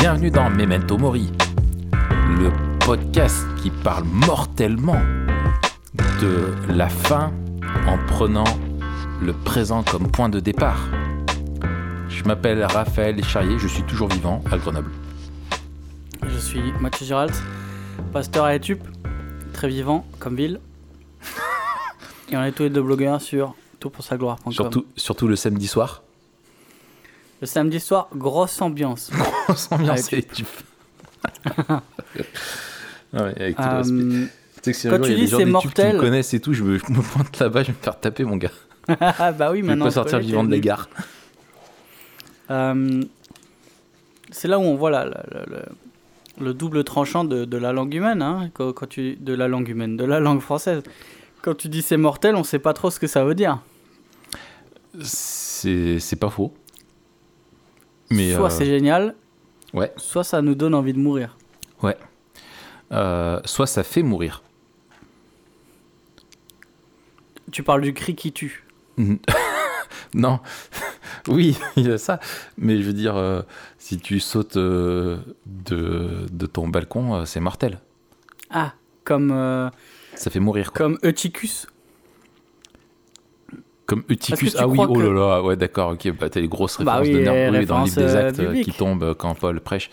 Bienvenue dans Memento Mori, le podcast qui parle mortellement de la fin en prenant le présent comme point de départ. Je m'appelle Raphaël Charrier, je suis toujours vivant à Grenoble. Je suis Mathieu Giralt, pasteur à Etup, très vivant comme ville. Et on est tous les deux blogueurs sur toutpoursagloire.com. Surtout, surtout le samedi soir. Le samedi soir, grosse ambiance. Grosse ambiance. Ah ouais, avec tout le Euh, respect. Tu sais que si un quand jour, tu il y a des dis gens c'est des tubes qui me mortel- connaissent et tout, je me, je me pointe là-bas, je vais me faire taper mon gars. bah oui, Je vais maintenant. pas sortir vivant de la gare. Euh, c'est là où on voit la- la- la- le, le double tranchant de, de la langue humaine, hein, quand, quand tu, de la langue humaine, de la langue française. Quand tu dis c'est mortel, on sait pas trop ce que ça veut dire. C'est pas faux. Mais soit euh, c'est génial, ouais, soit ça nous donne envie de mourir. ouais. Euh, soit ça fait mourir. Tu parles du cri qui tue. Non, oui, il y a ça. Mais je veux dire, euh, si tu sautes euh, de, de ton balcon, euh, c'est mortel. Ah, comme, Ça fait mourir. Quoi. comme Eutychus. Comme Eutychus. Ah oui, oh là que- là, ouais, d'accord, ok. Bah, t'as les grosses Bah références oui, de les oui, dans le livre des euh, actes euh, qui tombent quand Paul prêche.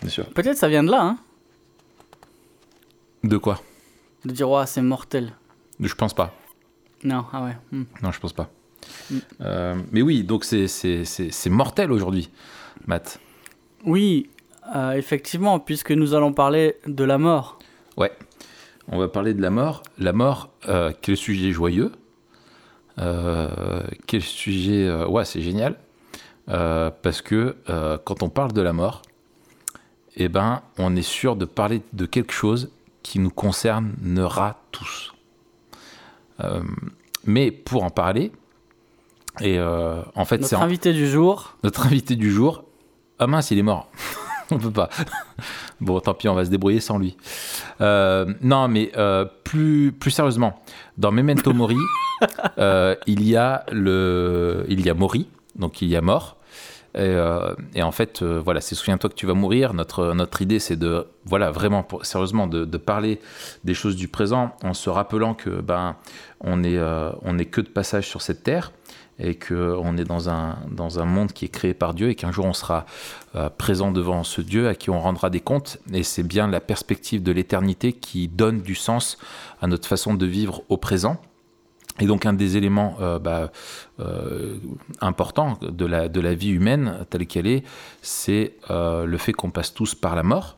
Bien sûr. Peut-être ça vient de là, hein, De quoi? De dire, ouais, c'est mortel. Je pense pas. Non, ah ouais. hmm. Non, je pense pas. Mm. Euh, mais oui, donc c'est- mortel aujourd'hui, Matt. Oui, euh, effectivement, puisque nous allons parler de la mort. Ouais. On va parler de la mort. La mort, euh, quel sujet joyeux. Euh, quel sujet. euh, ouais, c'est génial. Euh, parce que quand on parle de la mort, eh ben, on est sûr de parler de quelque chose qui nous concernera tous. Euh, mais pour en parler, et euh, en fait, Notre en- invité du jour, notre invité du jour. Ah mince, il est mort. on peut pas. bon, tant pis, on va se débrouiller sans lui. Euh, non, mais plus, plus sérieusement, dans Memento Mori, euh, il y a le, il y a Mori, donc il y a mort. Et, euh, en fait, euh, voilà, c'est souviens-toi que tu vas mourir. Notre, notre idée, c'est de, voilà, vraiment, pour- sérieusement, de, parler des choses du présent en se rappelant que, ben, on est, on est que de passage sur cette terre et qu'on est dans un, dans un monde qui est créé par Dieu et qu'un jour on sera présent devant ce Dieu à qui on rendra des comptes. Et c'est bien la perspective de l'éternité qui donne du sens à notre façon de vivre au présent. Et donc un des éléments euh, bah, euh, importants de la, vie humaine telle qu'elle est, c'est euh, le fait qu'on passe tous par la mort.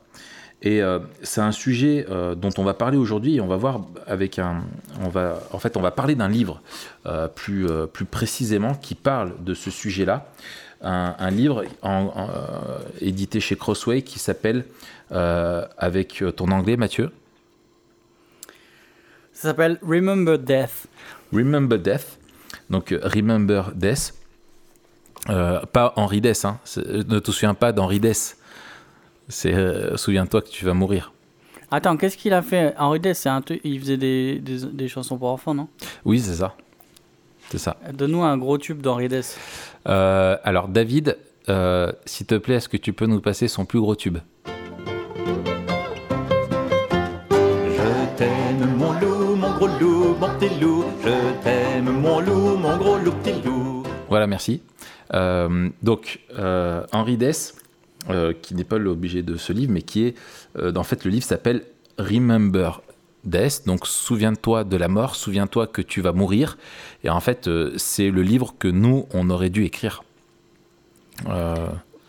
Et c'est un sujet dont on va parler aujourd'hui on va voir avec un, on va, en fait, on va parler d'un livre plus, plus précisément qui parle de ce sujet-là. Un, livre édité chez Crossway qui s'appelle, avec ton anglais Mathieu, ça s'appelle Remember Death. Remember Death. Donc euh, Remember Death. Euh, pas Henri Dess, hein. C'est- ne te souviens pas d'Henri Dess. C'est euh, souviens-toi que tu vas mourir. Attends, qu'est-ce qu'il a fait? Henri Dess, c'est un truc- il faisait des, des, des chansons pour enfants, non? Oui, c'est ça. C'est ça. Donne-nous un gros tube d'Henri. Euh, alors David, euh, s'il te plaît, est-ce que tu peux nous passer son plus gros tube? Loup, mon loup, mon petit loup. Je t'aime mon loup, mon gros loup, petit loup. Voilà, merci. Euh, donc, euh, Henri Dess, euh, qui n'est pas l'objet de ce livre, mais qui est. euh, en fait, le livre s'appelle Remember Death, donc souviens-toi de la mort, souviens-toi que tu vas mourir. Et en fait, euh, c'est le livre que nous, on aurait dû écrire. Euh,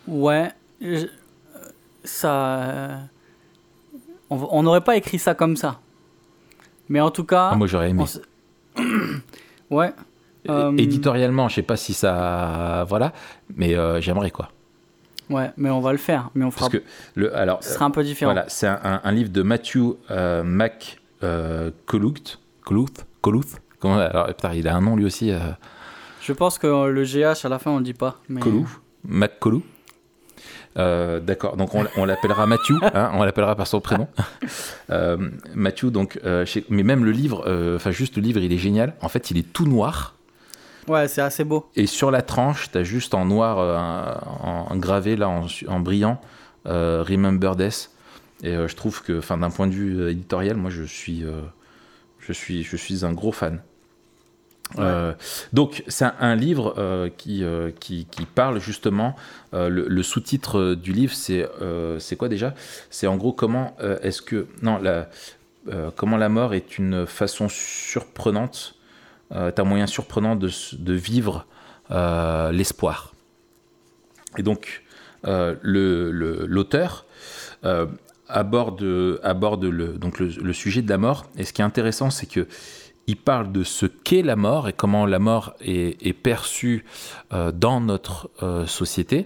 Ouais, je- ça. euh, on n'aurait pas écrit ça comme ça. Mais en tout cas. ah, moi, j'aurais aimé. ouais. euh, Éditorialement, je sais pas si ça. Voilà, mais euh, j'aimerais quoi. Ouais, mais on va le faire. Mais on fera. Parce que, le, alors, Ce sera un peu différent. Voilà, c'est un, un- un livre de Matthew euh, Mac euh, Coluth. Coluth Coluth Comment, alors, putain, il a un nom lui aussi. Euh, Je pense que euh, le GH à la fin on le dit pas. Mais... Colu Mac Colu Euh, D'accord, donc on, on l'appellera Matthew, hein, on l'appellera par son prénom. Euh, Matthew, donc, euh, chez- mais même le livre, enfin juste le livre, il est génial. En fait, il est tout noir. Ouais, c'est assez beau. Et sur la tranche, tu as juste en noir, en, en gravé, là, en, brillant, Remember Death. Et je trouve que, enfin, d'un point de vue éditorial, moi, je suis, je suis, je suis un gros fan. Euh, donc c'est un, livre euh, qui, euh, qui, qui parle justement, le, sous-titre du livre c'est c'est quoi déjà? C'est en gros comment est-ce que... Non, la, comment la mort est une façon surprenante, est un moyen surprenant de, de vivre l'espoir. Et donc euh, le- le- l'auteur aborde, aborde le, donc le sujet de la mort. Et ce qui est intéressant, c'est que il parle de ce qu'est la mort et comment la mort est, perçue euh, dans notre euh, société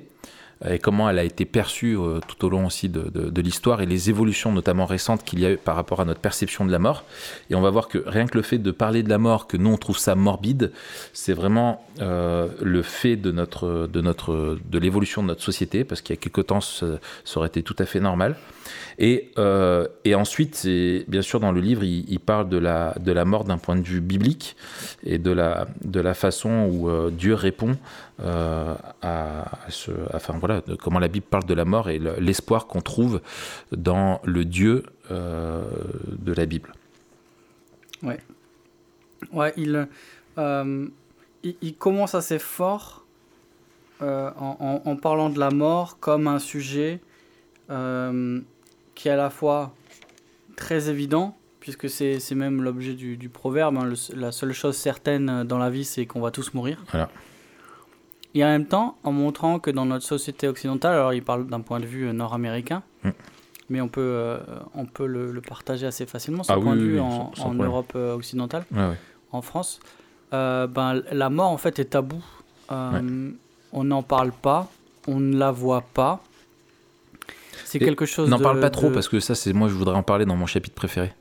et comment elle a été perçue euh, tout au long aussi de, l'histoire et les évolutions notamment récentes qu'il y a eu par rapport à notre perception de la mort. Et on va voir que rien que le fait de parler de la mort, que nous on trouve ça morbide, c'est vraiment euh, le fait de notre de notre de l'évolution de notre société parce qu'il y a quelque temps ça, aurait été tout à fait normal. Et, euh, ensuite, bien sûr, dans le livre, il, il parle de la, de la mort d'un point de vue biblique et de la, de la façon où Dieu répond euh, à, ce, enfin voilà, de comment la Bible parle de la mort et le- l'espoir qu'on trouve dans le Dieu euh, de la Bible. Ouais, il, euh, il, il commence assez fort en, en- en parlant de la mort comme un sujet qui est à la fois très évident, puisque c'est c'est même l'objet du, du proverbe, hein, le- la seule chose certaine dans la vie, c'est qu'on va tous mourir. Voilà. Et en même temps, en montrant que dans notre société occidentale, alors il parle d'un point de vue euh, nord-américain, Mm. mais on peut, euh, on peut le, le partager assez facilement, son Ah point oui, de oui, vue oui, en, sans- sans en problème. Europe euh, occidentale ouais. en France, euh, ben, la mort en fait est tabou. Euh, On n'en parle pas, on ne la voit pas. C'est quelque chose. N'en parle pas trop de- parce que ça, c'est moi, je voudrais en parler dans mon chapitre préféré.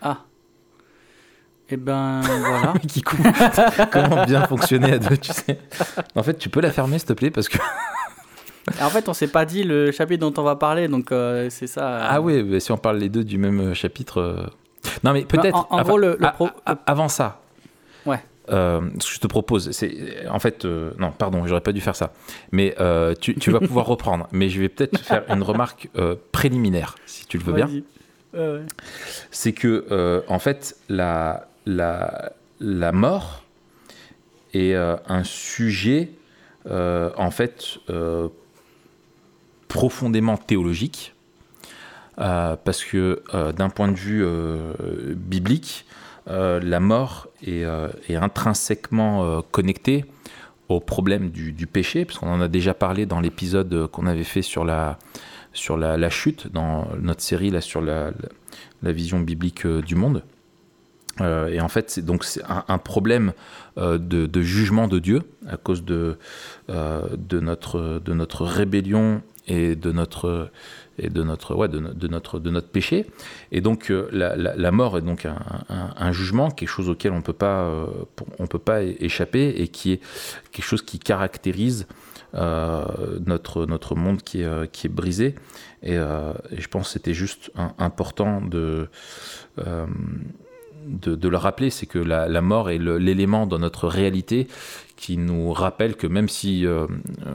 Ah. Et ben voilà. Qui. Comment bien fonctionner à deux, tu sais. En fait, tu peux la fermer, s'il te plaît, parce que. en fait, on s'est pas dit le chapitre dont on va parler, donc euh, c'est ça. euh. Ah oui, mais si on parle les deux du même euh, chapitre. euh, Non, mais peut-être. en- en enfin, gros, le- le a- pro- a- avant ça. Ouais. ce que je te propose, c'est en fait, non, pardon, j'aurais pas dû faire ça. Mais tu, tu vas pouvoir reprendre. Mais je vais peut-être faire une remarque préliminaire, si tu le veux bien. Ouais, ouais. C'est que, en fait, la, la, mort est euh, un sujet, euh, en fait, euh, profondément théologique. Parce que d'un point de vue biblique, la mort est, intrinsèquement connectée au problème du, du péché, parce qu'on en a déjà parlé dans l'épisode qu'on avait fait sur la, chute, dans notre série sur la, vision biblique du monde. Euh, et en fait, c'est donc un, problème euh, de, jugement de Dieu à cause de, euh, notre, rébellion et de notre de notre péché. Et donc la, mort est donc un, jugement quelque chose auquel on peut pas on peut pas échapper et qui est quelque chose qui caractérise notre monde qui est brisé. Et, je pense que c'était juste important de de, le rappeler, c'est que la, mort est l'élément dans notre réalité qui nous rappelle que même si euh,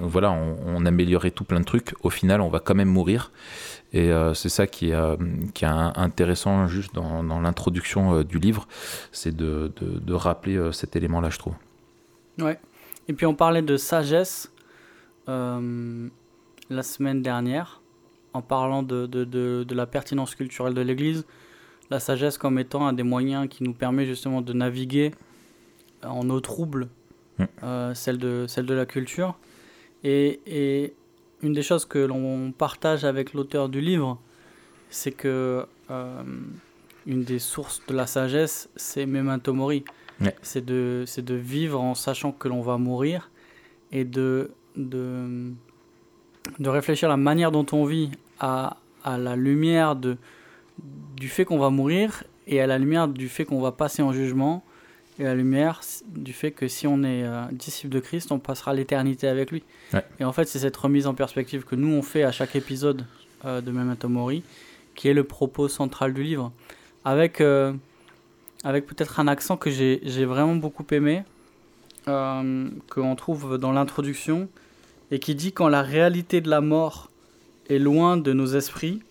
voilà, on, améliorait tout plein de trucs, au final, on va quand même mourir. Et euh, c'est ça qui est, euh, qui est intéressant juste dans, l'introduction du livre, c'est de, de, de rappeler cet élément-là, je trouve. Ouais. Et puis on parlait de sagesse la semaine dernière, en parlant de la pertinence culturelle de l'Église, la sagesse comme étant un des moyens qui nous permet justement de naviguer en eau trouble, Mm. euh, celle, de, celle de la culture. Et, et une des choses que l'on partage avec l'auteur du livre, c'est que euh, une des sources de la sagesse, c'est Memento Mori. Ouais. C'est de, de vivre en sachant que l'on va mourir et de, de, de réfléchir à la manière dont on vit à, à la lumière de, du fait qu'on va mourir et à la lumière du fait qu'on va passer en jugement et à la lumière du fait que si on est euh, disciple de Christ, on passera l'éternité avec lui. Ouais. Et en fait, c'est cette remise en perspective que nous on fait à chaque épisode euh, de Memento Mori qui est le propos central du livre. Avec, euh, avec peut-être un accent que j'ai j'ai vraiment beaucoup aimé, euh, qu'on trouve dans l'introduction, et qui dit quand la réalité de la mort est loin de nos esprits.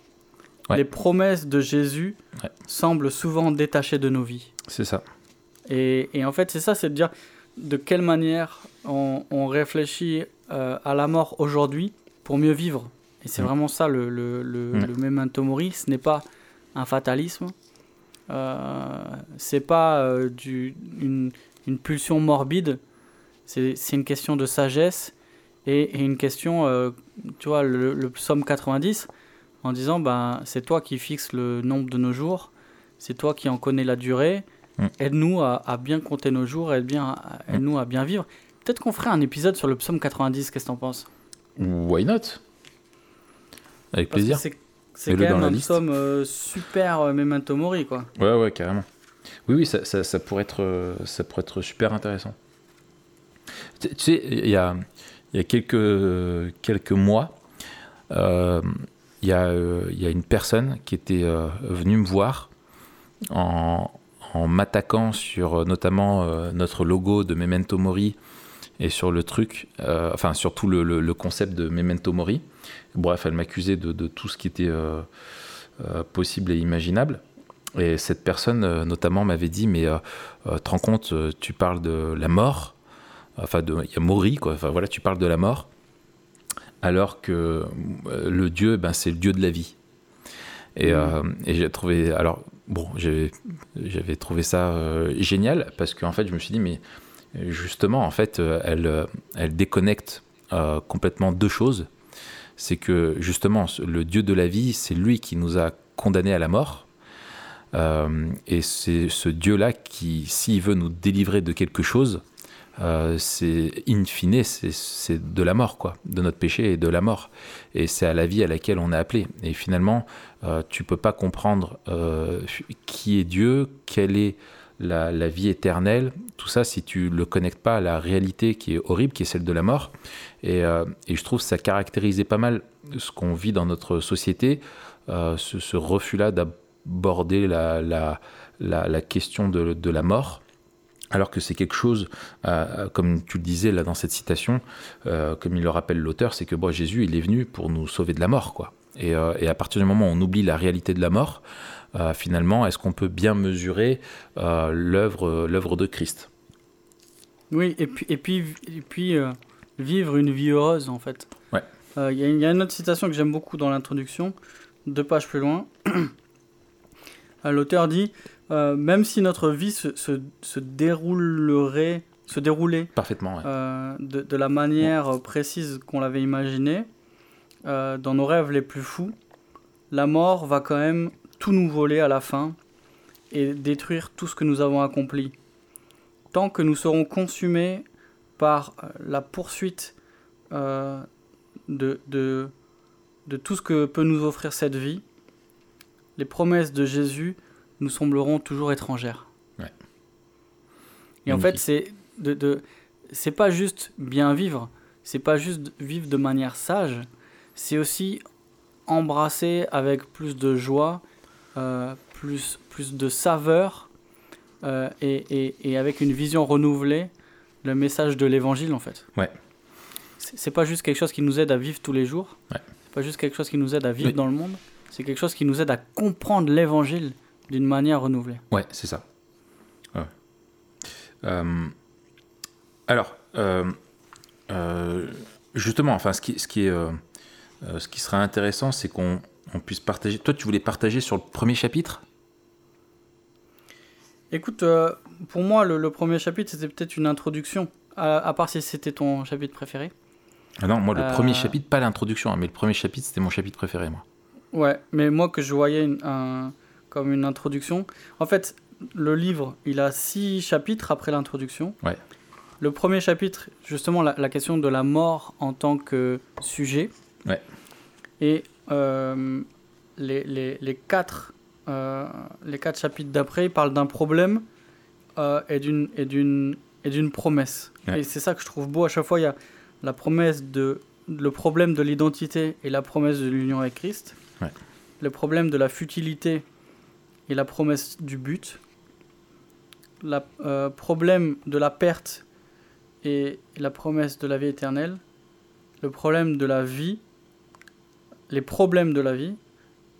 Ouais. Les promesses de Jésus Ouais. semblent souvent détachées de nos vies. C'est ça. Et, et en fait, c'est ça, c'est de dire de quelle manière on, on réfléchit euh, à la mort aujourd'hui pour mieux vivre. Et c'est Mm. vraiment ça le, le, le, Mm. le memento mori. Ce n'est pas un fatalisme. Euh, c'est pas euh, du, une, une pulsion morbide. C'est une question de sagesse et, et une question, euh, tu vois, le psaume 90, en disant, ben, c'est toi qui fixes le nombre de nos jours, c'est toi qui en connais la durée, Mm. aide-nous à, à bien compter nos jours, aide bien, à- aide-nous à bien vivre. Peut-être qu'on ferait un épisode sur le psaume 90, qu'est-ce que t'en penses? Why not? Avec Parce plaisir. c'est quand même un psaume euh, super euh, memento mori, quoi. Ouais, ouais, carrément. Oui, oui, ça, ça, ça pourrait, être, euh, ça pourrait être super intéressant. Tu, tu sais, il y a, y a quelques, quelques mois, euh, il y, a, euh, y a une personne qui était euh, venue me voir en, m'attaquant sur euh, notamment notre logo de Memento Mori et sur le truc, enfin sur tout le, le- concept de Memento Mori. Bref, elle m'accusait de, de tout ce qui était possible et imaginable. Et cette personne, notamment, m'avait dit, mais te rends compte, tu parles de la mort, enfin, il y a Mori, quoi, enfin voilà, tu parles de la mort, alors que euh, le Dieu, ben, c'est le Dieu de la vie. Et, euh, et j'ai trouvé, alors, bon, j'avais trouvé ça euh, génial, parce qu'en fait, je me suis dit, mais justement, en fait, euh, elle, euh, elle déconnecte euh, complètement deux choses. C'est que, justement, le Dieu de la vie, c'est lui qui nous a condamnés à la mort. Euh, et c'est ce Dieu-là qui, s'il veut nous délivrer de quelque chose, euh, c'est in fine, c'est- de la mort, quoi, de notre péché et de la mort. Et c'est à la vie à laquelle on est appelé. Et finalement, euh, tu peux pas comprendre euh, qui est Dieu, quelle est la, vie éternelle, tout ça si tu le connectes pas à la réalité qui est horrible, qui est celle de la mort. Et, euh, je trouve que ça caractérisait pas mal ce qu'on vit dans notre société, ce, refus-là d'aborder la, question de la mort. Alors que c'est quelque chose, euh, comme tu le disais là dans cette citation, euh, comme il le rappelle l'auteur, c'est que bon, Jésus il est venu pour nous sauver de la mort, quoi. Et, euh, et à partir du moment où on oublie la réalité de la mort, euh, finalement, est-ce qu'on peut bien mesurer euh, l'œuvre l'œuvre de Christ? Oui, et puis, et puis, et puis euh, vivre une vie heureuse, en fait. Ouais. Euh, Il y, a- il y a une autre citation que j'aime beaucoup dans l'introduction, deux pages plus loin. Euh, L'auteur dit euh, Même si notre vie se, se, se déroulerait, se déroulait Parfaitement, ouais. euh, de, de la manière précise qu'on l'avait imaginé, euh, dans nos rêves les plus fous, la mort va quand même tout nous voler à la fin et détruire tout ce que nous avons accompli. Tant que nous serons consumés par euh, la poursuite de, de, de tout ce que peut nous offrir cette vie, les promesses de Jésus nous sembleront toujours étrangères. Ouais. Et en fait, c'est de, de c'est pas juste bien vivre, c'est pas juste vivre de manière sage, c'est aussi embrasser avec plus de joie, euh, plus, plus de saveur euh, et, et, et avec une vision renouvelée le message de l'évangile en fait. Ouais. C'est c'est pas juste quelque chose qui nous aide à vivre tous les jours, Ouais. c'est pas juste quelque chose qui nous aide à vivre Oui. dans le monde, c'est quelque chose qui nous aide à comprendre l'évangile d'une manière renouvelée. Ouais, c'est ça. Ouais. Euh, alors, euh, euh, justement, enfin, ce qui, ce qui est, ce qui serait intéressant, c'est qu'on on puisse partager. Toi, tu voulais partager sur le premier chapitre? Écoute, pour moi, le, le premier chapitre, c'était peut-être une introduction, à, à part si c'était ton chapitre préféré. Ah non, moi, le premier chapitre, pas l'introduction, hein, mais le premier chapitre, c'était mon chapitre préféré, moi. Ouais, mais moi que je voyais une- un- comme une introduction. En fait, le livre, il a six chapitres après l'introduction. Ouais. Le premier chapitre, justement, la, la question de la mort en tant que sujet. Ouais. Et euh, les, les, les quatre, euh, les quatre chapitres d'après, ils parlent d'un problème euh, d'une et d'une promesse. Ouais. Et c'est ça que je trouve beau. À chaque fois, il y a la promesse de le problème de l'identité et la promesse de l'union avec Christ. Ouais. Le problème de la futilité et la promesse du but. Le problème de la perte et la promesse de la vie éternelle. Le problème de la vie les problèmes de la vie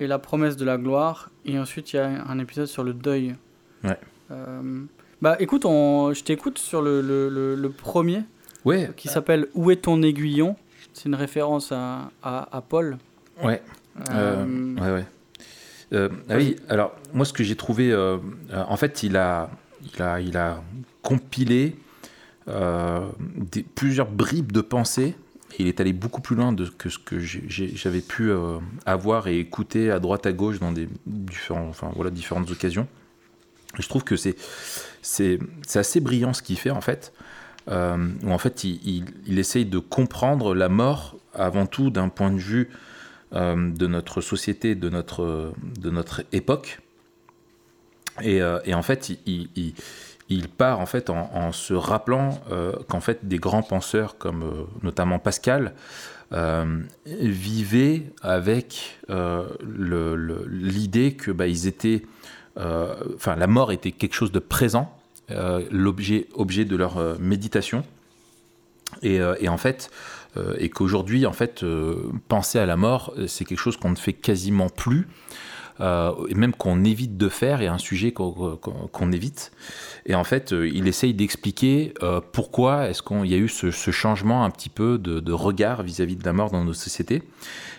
et la promesse de la gloire. Et ensuite, il y a un épisode sur le deuil. Ouais. Euh, bah écoute, on, je t'écoute sur le, le, le, le premier Ouais, qui s'appelle Où est ton aiguillon? C'est une référence à, à, à Paul. ouais, Euh, euh, ouais, ouais. Euh, ah oui, alors moi ce que j'ai trouvé, euh, euh, en fait, il a, il a, il a compilé plusieurs bribes de pensée. Et il est allé beaucoup plus loin de, que ce que j'avais pu avoir et écouter à droite à gauche dans différentes occasions. Je trouve que c'est assez brillant ce qu'il fait en fait. Euh, en fait il, essaye de comprendre la mort avant tout d'un point de vue de notre société, de notre, de notre époque. Et, euh, en fait, il, part en fait en, se rappelant euh, qu'en fait des grands penseurs comme euh, notamment Pascal euh, vivaient avec euh, l'idée que bah, ils étaient, euh, la mort était quelque chose de présent, euh, l'objet objet de leur euh, méditation. Et, euh, en fait, euh, et qu'aujourd'hui, en fait, euh, penser à la mort, euh, c'est quelque chose qu'on ne fait quasiment plus, euh, et même qu'on évite de faire, et un sujet qu'on évite. Et en fait, euh, il essaye d'expliquer euh, pourquoi est-ce qu'il y a eu ce, changement un petit peu de, regard vis-à-vis de la mort dans nos sociétés.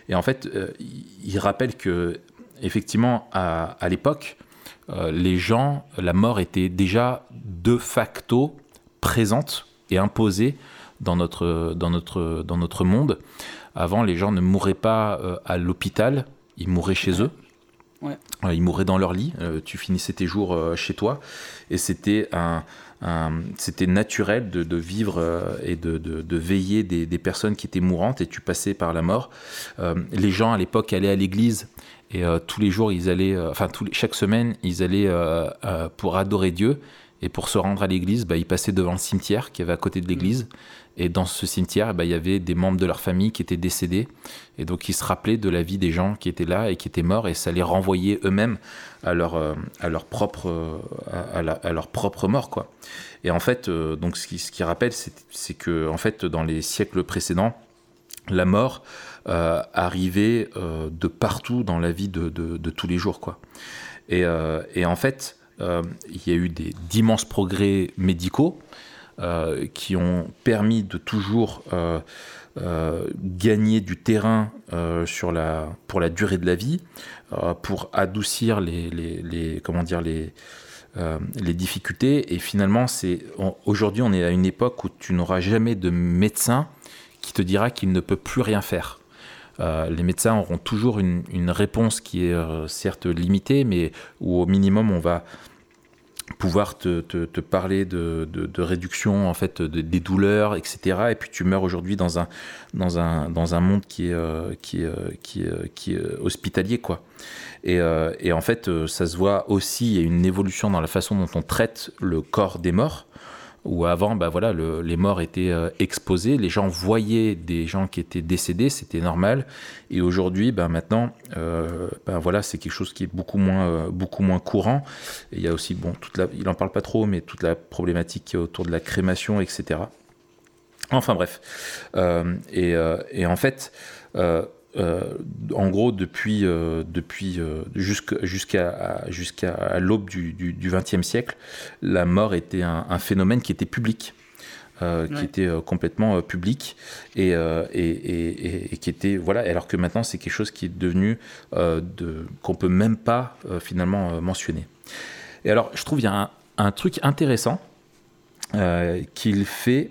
Et en fait, euh, il rappelle que, effectivement, à, l'époque, euh, les gens, la mort était déjà de facto présente et imposée dans notre, dans notre, dans notre monde. Avant, les gens ne mouraient pas euh, à l'hôpital, ils mouraient chez eux. Ouais. Euh, Ils mouraient dans leur lit. Euh, tu finissais tes jours chez toi. Et c'était un, c'était naturel de, de vivre et de, de- de veiller des, des personnes qui étaient mourantes et tu passais par la mort. Euh, les gens à l'époque allaient à l'église et euh, tous les jours ils allaient, euh, enfin tous les- chaque semaine ils allaient pour adorer Dieu et pour se rendre à l'église, bah, ils passaient devant le cimetière qui avait à côté de l'église. Et dans ce cimetière, bah, il y avait des membres de leur famille qui étaient décédés. Et donc, ils se rappelaient de la vie des gens qui étaient là et qui étaient morts. Et ça les renvoyait eux-mêmes à leur, euh, à leur propre, euh, à, leur propre mort. Quoi. Et en fait, euh, donc, ce qui, ce qui rappelle, c'est que en fait, dans les siècles précédents, la mort arrivait de partout dans la vie de, de- tous les jours. Quoi. Et, et en fait, il y a eu d'immenses progrès médicaux qui ont permis de toujours euh, euh, gagner du terrain euh, sur la, pour la durée de la vie, euh, pour adoucir les, comment dire, les, euh, les difficultés. Et finalement, aujourd'hui, on est à une époque où tu n'auras jamais de médecin qui te dira qu'il ne peut plus rien faire. Euh, les médecins auront toujours une, réponse qui est euh, certes limitée, mais où au minimum on va pouvoir te, te- te parler de, de- de réduction en fait de- des douleurs, etc. Et puis tu meurs aujourd'hui dans un, dans, un, dans un monde qui est, euh, qui est, euh, qui est, euh, qui est hospitalier. Quoi. Et, et en fait, ça se voit aussi, il y a une évolution dans la façon dont on traite le corps des morts où avant, bah voilà, le- les morts étaient euh, exposés, les gens voyaient des gens qui étaient décédés, c'était normal. Et aujourd'hui, bah maintenant, euh, bah voilà, c'est quelque chose qui est beaucoup moins, euh, beaucoup moins courant. Et il y a aussi, bon, toute la, il en parle pas trop, mais toute la problématique autour de la crémation, etc. Enfin bref. Euh, et, et en fait, en gros, depuis, euh, depuis euh, jusqu'à jusqu'à l'aube du XXe siècle, la mort était un, un phénomène qui était public. euh, qui était euh, complètement euh, public et, euh, et, et- qui était voilà alors que maintenant c'est quelque chose qui est devenu euh, de qu'on peut même pas euh, finalement euh, mentionner et alors je trouve il y a un, un truc intéressant euh, qu'il fait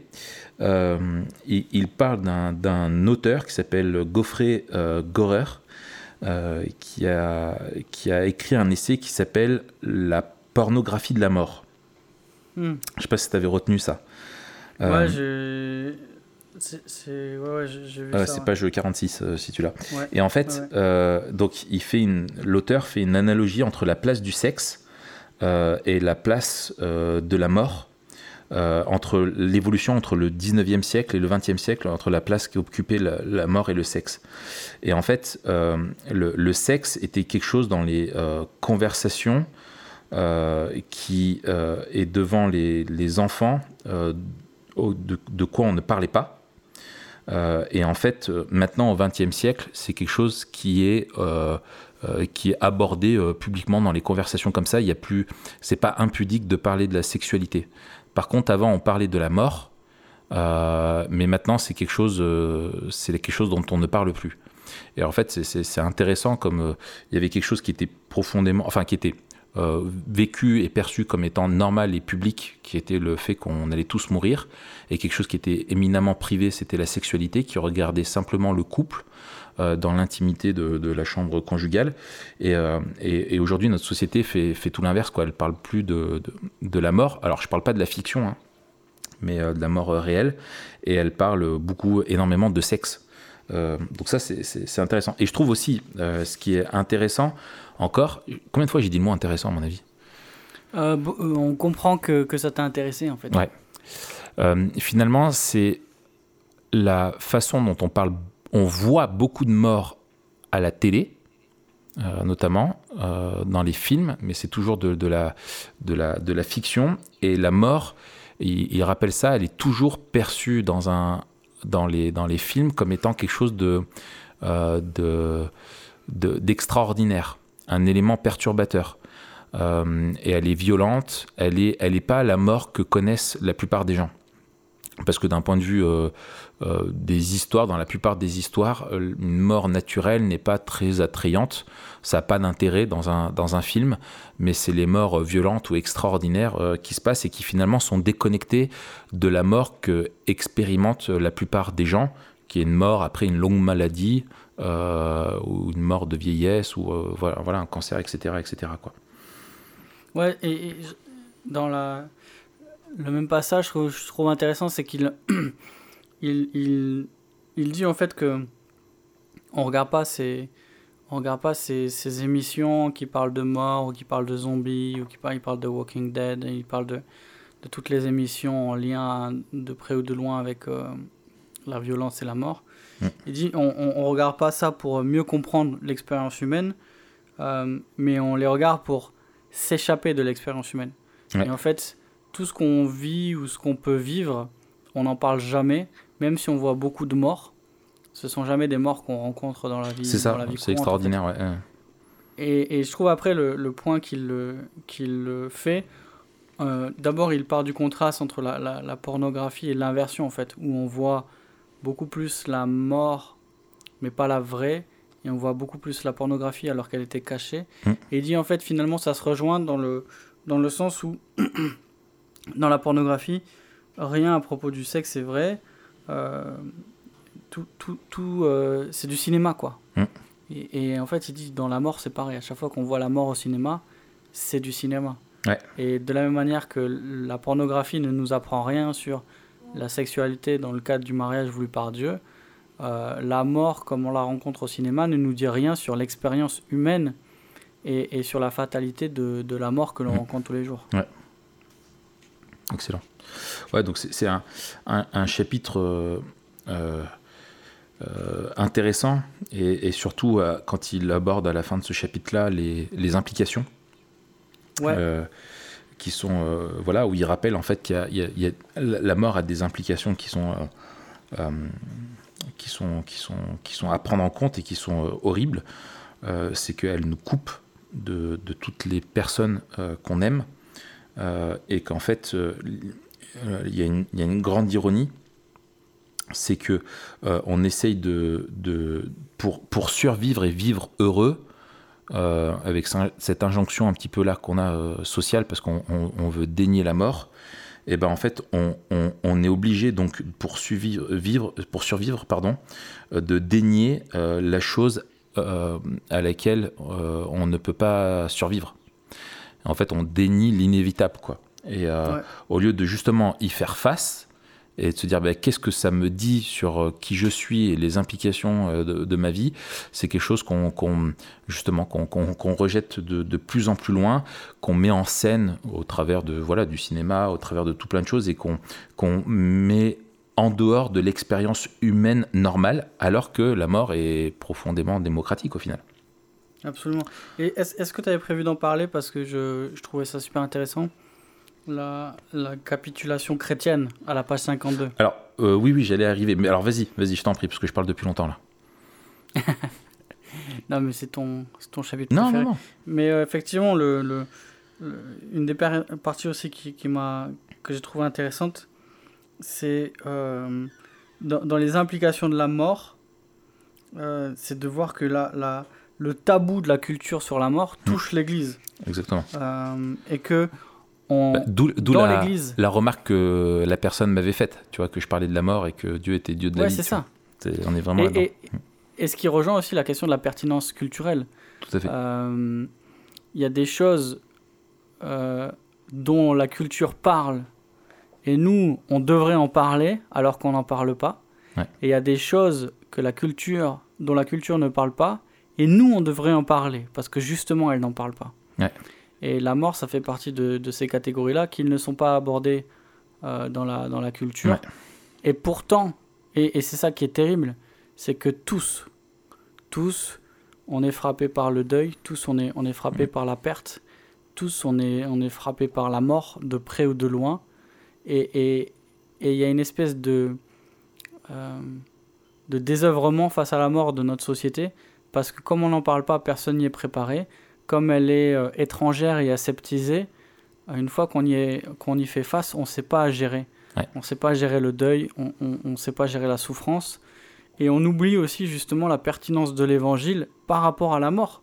euh, il, il parle d'un- auteur qui s'appelle Geoffrey euh, Gorer, euh, qui, a, qui a écrit un essai qui s'appelle La pornographie de la mort. Hmm. Je sais pas si tu avais retenu ça. Ouais. C'est. Ouais, ouais, page 46 euh, si tu l'as. Et en fait, euh, donc il fait une, l'auteur fait une analogie entre la place du sexe euh, et la place de la mort, euh, entre l'évolution entre le 19e siècle et le 20e siècle, entre la place qu'occupait la, la mort et le sexe. Et en fait, euh, le, sexe était quelque chose dans les euh, conversations qui est devant les, enfants, de, quoi on ne parlait pas. Et en fait, maintenant, au XXe siècle, c'est quelque chose qui est, qui est abordé publiquement dans les conversations comme ça. Il y a plus, c'est pas impudique de parler de la sexualité. Par contre, avant, on parlait de la mort, euh, mais maintenant, c'est quelque chose, euh, c'est quelque chose dont on ne parle plus. Et en fait, c'est- intéressant comme euh, il y avait quelque chose qui était profondément, enfin qui était vécu et perçu comme étant normal et public, qui était le fait qu'on allait tous mourir, et quelque chose qui était éminemment privé, c'était la sexualité, qui regardait simplement le couple dans l'intimité de, de la chambre conjugale. Et, euh, et- et aujourd'hui, notre société fait, fait tout l'inverse, quoi. Elle parle plus de, de, de la mort. Alors, je parle pas de la fiction, hein, mais euh, de la mort euh, réelle, et elle parle beaucoup, énormément de sexe. Euh, donc ça, c'est- intéressant. Et je trouve aussi, euh, ce qui est intéressant, encore, combien de fois j'ai dit le mot intéressant à mon avis? Euh, euh, on comprend que, que ça t'a intéressé en fait. Ouais. Euh, Finalement, c'est la façon dont on parle, on voit beaucoup de morts à la télé, euh, notamment euh, dans les films, mais c'est toujours de, la, fiction. Et la mort, il, rappelle ça, elle est toujours perçue dans, les, films comme étant quelque chose de, euh, de, de- d'extraordinaire, un élément perturbateur. Et elle est violente, elle est, elle est pas la mort que connaissent la plupart des gens. Parce que d'un point de vue euh, des histoires, dans la plupart des histoires, euh, une mort naturelle n'est pas très attrayante. Ça n'a pas d'intérêt dans un, dans un film, mais c'est les morts euh, violentes ou extraordinaires qui se passent et qui finalement sont déconnectées de la mort que expérimentent la plupart des gens, qui est une mort après une longue maladie, ou une mort de vieillesse, ou voilà, voilà, un cancer, etc. etc. quoi. Ouais, et, dans la, le même passage que je trouve intéressant, c'est qu'il il, il, il dit en fait que on regarde pas ces on regarde pas ces, ces émissions qui parlent de mort ou qui parlent de zombies ou qui parlent, de Walking Dead, il parle de, de toutes les émissions en lien de près ou de loin avec euh, la violence et la mort. Il dit on, on, on regarde pas ça pour mieux comprendre l'expérience humaine, euh, mais on les regarde pour s'échapper de l'expérience humaine. Et en fait, tout ce qu'on vit ou ce qu'on peut vivre, on n'en parle jamais, même si on voit beaucoup de morts. Ce sont jamais des morts qu'on rencontre dans la vie. C'est ça, c'est courante, en fait. extraordinaire. ouais. Et, et je trouve après le, le point qu'il fait, euh, d'abord il part du contraste entre la, la- la pornographie et l'inversion en fait, où on voit beaucoup plus la mort, mais pas la vraie, et on voit beaucoup plus la pornographie alors qu'elle était cachée. Mm. Et il dit en fait finalement ça se rejoint dans le, dans le sens où dans la pornographie, rien à propos du sexe est vrai. Euh, tout, tout, tout euh, c'est du cinéma quoi. Mm. Et, et en fait, il dit dans la mort, c'est pareil. À chaque fois qu'on voit la mort au cinéma, c'est du cinéma. Ouais. Et de la même manière que la pornographie ne nous apprend rien sur la sexualité dans le cadre du mariage voulu par Dieu, euh, la mort, comme on la rencontre au cinéma, ne nous dit rien sur l'expérience humaine et, et sur la fatalité de, de la mort que l'on Mm. rencontre tous les jours. Excellent. Ouais, donc c'est un, un- un chapitre euh, euh, intéressant et, et surtout euh, quand il aborde à la fin de ce chapitre-là les, les implications Ouais. qui sont voilà où il rappelle en fait qu'il y a- y y la mort a des implications qui sont qui sont qui sont qui sont à prendre en compte et qui sont horribles. C'est qu'elle nous coupe de, de toutes les personnes qu'on aime et qu'en fait euh, euh, il y, a une- grande ironie c'est que euh, on essaye de, pour, pour survivre et vivre heureux euh, avec cette injonction un petit peu là qu'on a euh, sociale parce qu'on on- on veut dénier la mort et ben en fait on, est obligé donc pour survivre, vivre, pour survivre pardon euh, de dénier euh, la chose euh, à laquelle euh, on ne peut pas survivre en fait on dénie l'inévitable quoi et euh, Ouais. au lieu de justement y faire face et de se dire bah, qu'est-ce que ça me dit sur euh, qui je suis et les implications euh, de, de ma vie, c'est quelque chose qu'on justement qu'on rejette de, de plus en plus loin, qu'on met en scène au travers de voilà du cinéma, au travers de tout plein de choses et qu'on qu'on met en dehors de l'expérience humaine normale, alors que la mort est profondément démocratique au final. Absolument. Et est-ce que tu avais prévu d'en parler parce que je, je trouvais ça super intéressant la, la capitulation chrétienne à la page 52. Alors, euh, oui, oui, j'allais arriver. Mais alors, vas-y, vas-y, je t'en prie, parce que je parle depuis longtemps là. Non, mais c'est ton, c'est ton chapitre Non, préféré. non, non. Mais euh, effectivement, le, le- le- une des par- parties aussi qui, qui m'a, que j'ai trouvé intéressante, c'est euh, dans, dans les implications de la mort, c'est de voir que la, la, le tabou de la culture sur la mort touche l'Église. Exactement. Euh, et que on, Bah, D'où la, l'Église. la remarque que la personne m'avait faite, tu vois, que je parlais de la mort et que Dieu était Dieu de la ouais, vie. c'est tu ça. C'est- On est vraiment Et, là-dedans. et, et ce qui rejoint aussi la question de la pertinence culturelle. Tout à fait. Euh, Il y a des choses euh, dont la culture parle et nous, on devrait en parler alors qu'on n'en parle pas. Ouais. Et il y a des choses que la culture, dont la culture ne parle pas et nous, on devrait en parler parce que justement, elle n'en parle pas. Ouais. Et la mort, ça fait partie de, de ces catégories-là qui ne sont pas abordées euh, dans, la, dans la culture. Ouais. Et pourtant, et, et c'est ça qui est terrible, c'est que tous, tous, on est frappé par le deuil, tous on est, on est frappé par la perte, tous on est, on est frappé par la mort, de près ou de loin. Et et- et il y a une espèce de, euh, de désœuvrement face à la mort de notre société, parce que comme on n'en parle pas, personne n'y est préparé. Comme elle est euh, étrangère et aseptisée, euh, une fois qu'on y, est, qu'on y fait face, on ne sait pas gérer. Ouais. On ne sait pas gérer le deuil, on ne sait pas gérer la souffrance. Et on oublie aussi justement la pertinence de l'évangile par rapport à la mort.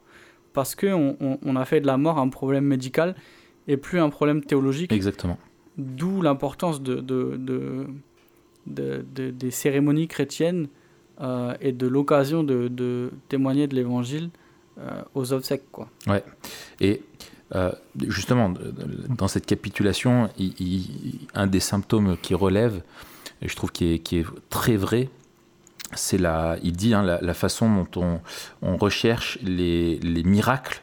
Parce qu'on on, on a fait de la mort un problème médical et plus un problème théologique. Exactement. D'où l'importance de, de, de- de- de- des cérémonies chrétiennes euh, et de l'occasion de, de témoigner de l'évangile euh, aux obsèques. Quoi. Et euh, justement, dans cette capitulation, il- il- un des symptômes qui relève, et je trouve qui est, qui est très vrai, c'est la, il dit hein, la, la façon dont on, on recherche les, les miracles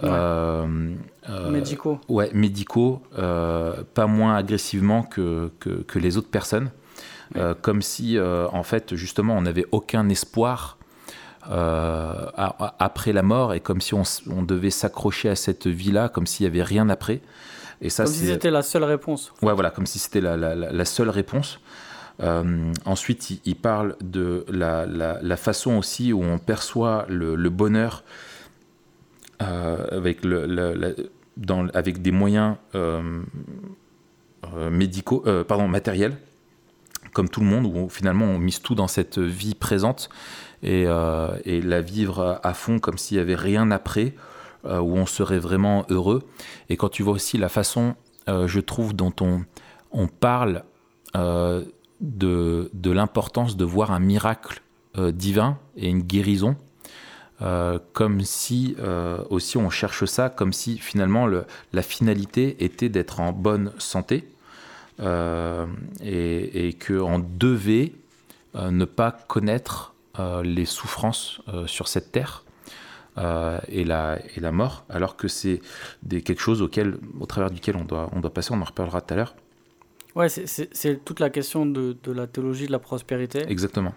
Ouais. euh, euh, Médicaux. ouais, médicaux, euh, pas moins agressivement que, que, que les autres personnes. Euh, comme si, euh, en fait, justement, on n'avait aucun espoir euh, après la mort et comme si on, devait s'accrocher à cette vie-là, comme s'il n'y avait rien après. Et ça, Comme si c'était la seule réponse. Ouais, voilà, comme si c'était la, la- la- la seule réponse. Euh, ensuite, il, il parle de la, façon aussi où on perçoit le, le bonheur euh, avec, le, le- la- dans, avec des moyens médicaux, pardon, matériels, comme tout le monde, où finalement on mise tout dans cette vie présente et, euh, la vivre à fond comme s'il n'y avait rien après, euh, où on serait vraiment heureux. Et quand tu vois aussi la façon, euh, je trouve, dont on, on parle de, de l'importance de voir un miracle divin et une guérison, comme si aussi on cherche ça, comme si finalement le- la finalité était d'être en bonne santé et, et qu'on devait euh, ne pas connaître euh, les souffrances euh, sur cette terre euh, et, la, et la mort, alors que c'est quelque chose auquel, au travers duquel on doit, on doit passer, on en reparlera tout à l'heure. Ouais, c'est- toute la question de, de la théologie de la prospérité, Exactement.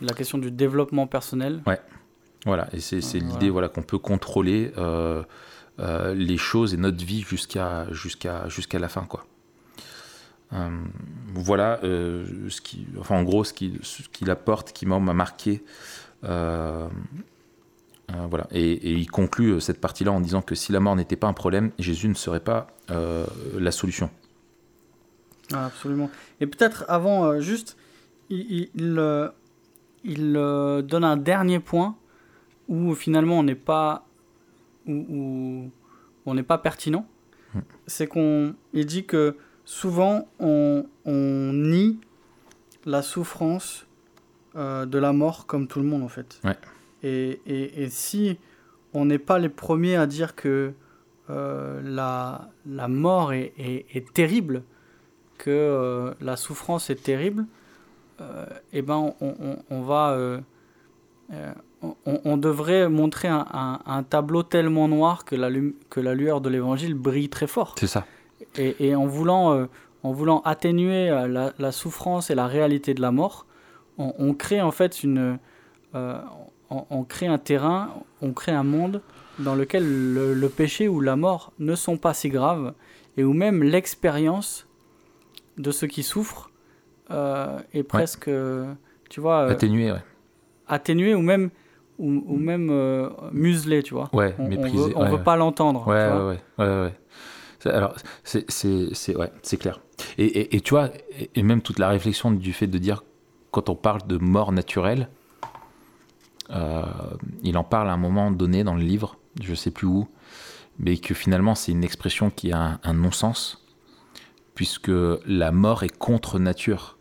la question du développement personnel. Voilà, et c'est Euh, l'idée voilà. voilà, qu'on peut contrôler euh, euh, les choses et notre vie jusqu'à jusqu'à jusqu'à la fin. Quoi. Euh, voilà, euh, ce qui, enfin, en gros, ce qu'il ce qu'il apporte, qui m'a m'a marqué. euh, voilà. Et, et il conclut cette partie-là en disant que si la mort n'était pas un problème, Jésus ne serait pas euh, la solution. Ah, absolument. Et peut-être avant, euh, juste, il, il, il, donne un dernier point où finalement on n'est pas, où, où on n'est pas pertinent. Hmm. C'est qu'on, il dit que souvent on, on nie la souffrance euh, de la mort comme tout le monde en fait. Ouais. Et, et, et si on n'est pas les premiers à dire que euh, la, la mort est, est, est terrible, que euh, la souffrance est terrible, eh ben on, on- on va, on, on devrait montrer un, un- un tableau tellement noir que la, que la lueur de l'évangile brille très fort. C'est ça. Et, et en, voulant, euh, en voulant atténuer euh, la, la souffrance et la réalité de la mort, on, on crée en fait une, euh, on, on crée un terrain, on crée un monde dans lequel le, le péché ou la mort ne sont pas si graves et où même l'expérience de ceux qui souffrent euh, est presque, tu vois, euh, Atténué, ouais. atténuée ou même, ou, ou même euh, muselée, tu vois. Ouais, On, on méprisé. veut, on ouais, veut ouais. pas l'entendre. Ouais, ouais, ouais, Alors, c'est, ouais, clair. Et, et, et tu vois, et, même toute la réflexion du fait de dire, quand on parle de mort naturelle, euh, il en parle à un moment donné dans le livre, je sais plus où, mais que finalement c'est une expression qui a un, un non-sens, puisque la mort est contre nature.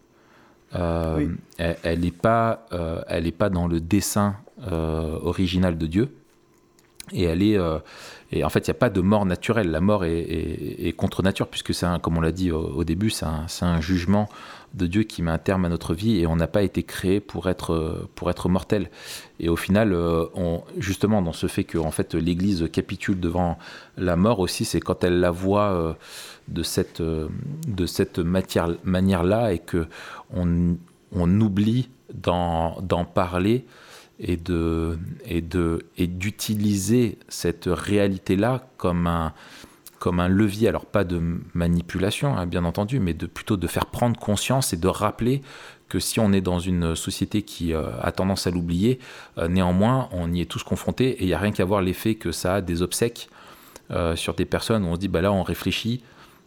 Euh, Oui. Elle elle n'est pas, euh, elle pas dans le dessin euh, original de Dieu. Et elle euh, et en fait, il n'y a pas de mort naturelle. La mort est, contre nature, puisque c'est comme on l'a dit au, début, c'est un, jugement de Dieu qui met un terme à notre vie, et on n'a pas été créé pour être, euh, pour être mortel. Et au final, euh, justement, dans ce fait que fait, l'Église capitule devant la mort aussi, c'est quand elle la voit de cette, de cette manière-là, et que on, on oublie d'en parler et de et de et d'utiliser cette réalité là comme un comme un levier alors pas de manipulation hein, bien entendu mais de plutôt de faire prendre conscience et de rappeler que si on est dans une société qui euh, a tendance à l'oublier euh, néanmoins on y est tous confrontés et il y a rien qu'à voir l'effet que ça a des obsèques euh, sur des personnes où on se dit bah là on réfléchit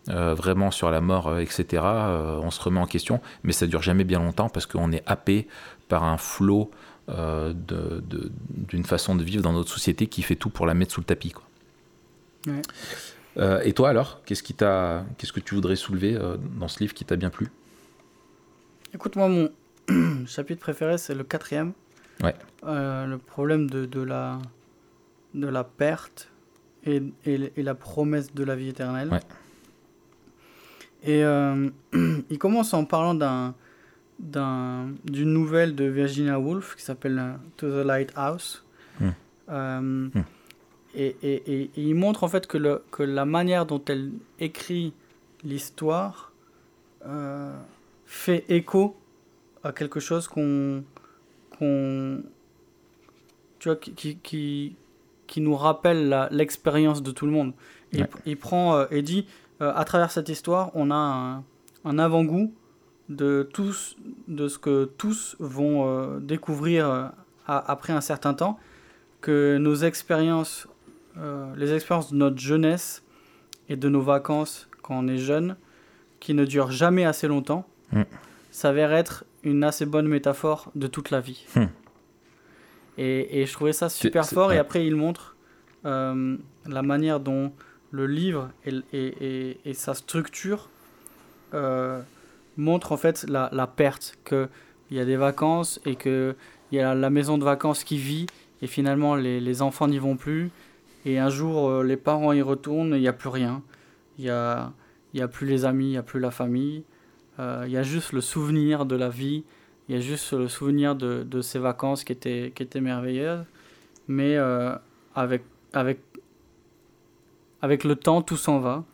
vraiment sur la mort, etc. on se remet en question, mais ça dure jamais bien longtemps parce qu'on est happé par un flot euh, d'une façon de vivre dans notre société qui fait tout pour la mettre sous le tapis. Quoi. Ouais. Euh, et toi alors, qu'est-ce qui t'a, qu'est-ce que tu voudrais soulever euh, dans ce livre qui t'a bien plu? Écoute, moi, mon chapitre préféré, c'est le quatrième. Ouais. Le problème de, de, la, de la perte et, et, et la promesse de la vie éternelle. Ouais. Et il commence en parlant d'un d'un- d'une nouvelle de Virginia Woolf qui s'appelle euh, To the Lighthouse. Euh, et, et, et- et il montre en fait que, le, que la manière dont elle écrit l'histoire euh, fait écho à quelque chose qu'on qu'on tu vois qui, qui, qui, nous rappelle l'expérience de tout le monde il, Ouais. il prend euh, et dit à travers cette histoire on a un, un avant-goût de tous de ce que tous vont euh, découvrir euh, après un certain temps que nos expériences euh, les expériences de notre jeunesse et de nos vacances quand on est jeune qui ne durent jamais assez longtemps Mm. s'avère être une assez bonne métaphore de toute la vie. Hmm. Et, et je trouvais ça super fort. Et après, il montre la manière dont le livre et, et- et- et sa structure euh, montrent en fait la, la perte. Qu'il y a des vacances et qu'il y a la maison de vacances qui vit et finalement les, les enfants n'y vont plus. Et un jour, euh, les parents y retournent et il n'y a plus rien. Il n'y a, y a plus les amis, il n'y a plus la famille. Euh, Il y a juste le souvenir de la vie, il y a juste le souvenir de, de ces vacances qui étaient, qui étaient merveilleuses. Mais euh, avec, avec, avec le temps, tout s'en va.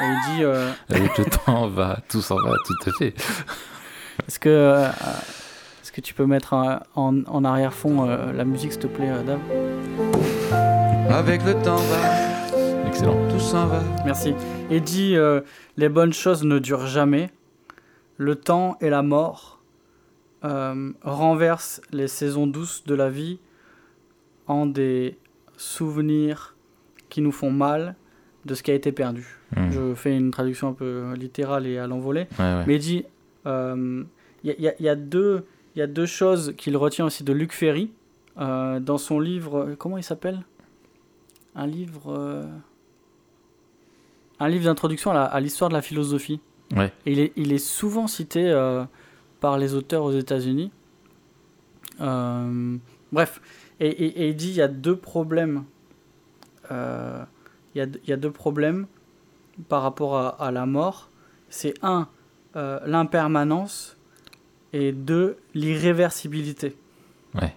Et il dit euh, Avec le temps, va, tout s'en va, tout à fait. Est-ce que, euh, est-ce que tu peux mettre en, en, en arrière-fond euh, la musique, s'il te plaît, euh, Dave? Avec le temps va, Excellent. tout s'en va. Merci. Et dit euh, Les bonnes choses ne durent jamais. Le temps et la mort euh, renversent les saisons douces de la vie en des souvenirs qui nous font mal de ce qui a été perdu. Hmm. Je fais une traduction un peu littérale et à l'envolée. Ouais, ouais. Mais il dit euh, il y, a- il y a- il y a deux il y a deux choses qu'il retient aussi de Luc Ferry euh, dans son livre. Comment il s'appelle? Un livre. euh, un livre d'introduction à l'histoire de la philosophie. Ouais. Il, est, il est souvent cité euh, par les auteurs aux États-Unis. Euh, bref, et, et- et il dit il y a deux problèmes. Euh, Il y, y a deux problèmes par rapport à, à la mort. C'est un, euh, l'impermanence, et deux, l'irréversibilité. Ouais.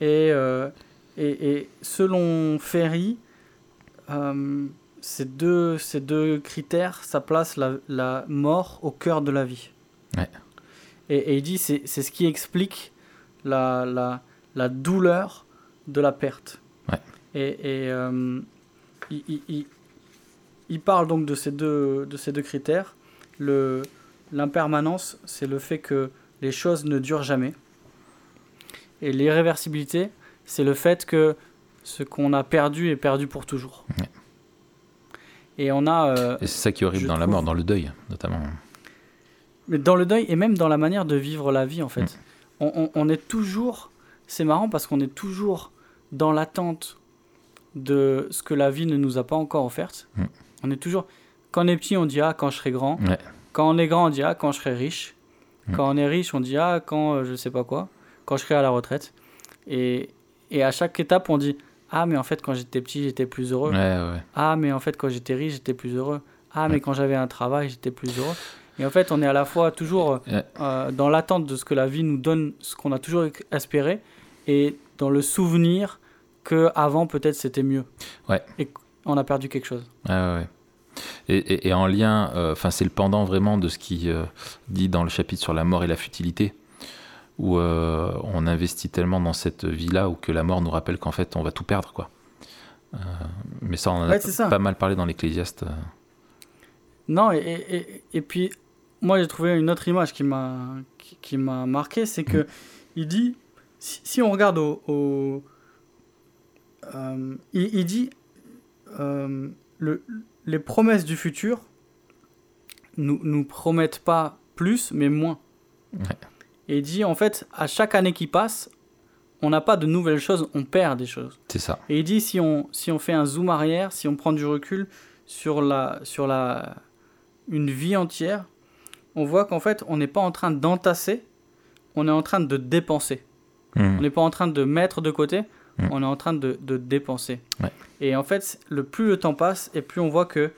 Et, euh, et, et selon Ferry, euh, ces, deux, ces deux critères, ça place la, la mort au cœur de la vie. Ouais. Et, et il dit c'est c'est ce qui explique la, la, la douleur de la perte. Et, et, euh, il, il- il- il parle donc de ces deux, de ces deux critères. L'impermanence, c'est le fait que les choses ne durent jamais. Et l'irréversibilité, c'est le fait que ce qu'on a perdu est perdu pour toujours. Ouais. Et on a. euh, Et c'est ça qui est horrible dans la mort, dans le deuil, notamment. Mais dans le deuil et même dans la manière de vivre la vie, en fait. Mm. On, on- on est toujours. C'est marrant parce qu'on est toujours dans l'attente de ce que la vie ne nous a pas encore offerte. Mm. On est toujours. Quand on est petit, on dit Ah, quand je serai grand. Ouais. Quand on est grand, on dit Ah, quand je serai riche. Mm. Quand on est riche, on dit Ah, quand euh, je sais pas quoi. Quand je serai à la retraite. Et, et à chaque étape, on dit Ah, mais en fait, quand j'étais petit, j'étais plus heureux. Ouais, ouais. Ah, mais en fait, quand j'étais riche, j'étais plus heureux. Ah, mais quand j'avais un travail, j'étais plus heureux. Et en fait, on est à la fois toujours euh, dans l'attente de ce que la vie nous donne, ce qu'on a toujours espéré, et dans le souvenir que avant peut-être c'était mieux. Ouais. Et qu'on a perdu quelque chose. Ouais, ouais. Et, et- et en lien, euh, enfin c'est le pendant vraiment de ce qui euh, dit dans le chapitre sur la mort et la futilité, où euh, on investit tellement dans cette vie-là, ou que la mort nous rappelle qu'en fait on va tout perdre, quoi. Mais ça, on en a Ouais, pas mal parlé dans l'Ecclésiaste. Non, et, et, puis, moi j'ai trouvé une autre image qui m'a qui, qui m'a marqué, c'est que il dit, si, si on regarde au... au- il, il dit, euh, le, les promesses du futur nous, nous promettent pas plus, mais moins. Ouais. Et il dit, en fait, à chaque année qui passe, on n'a pas de nouvelles choses, on perd des choses. C'est ça. Et il dit si on, si on fait un zoom arrière, si on prend du recul sur, la, sur la, une vie entière, on voit qu'en fait, on n'est pas en train d'entasser, on est en train de dépenser. Mhm. On n'est pas en train de mettre de côté, Mm. on est en train de, de dépenser. Ouais. Et en fait, le plus le temps passe, et plus on voit que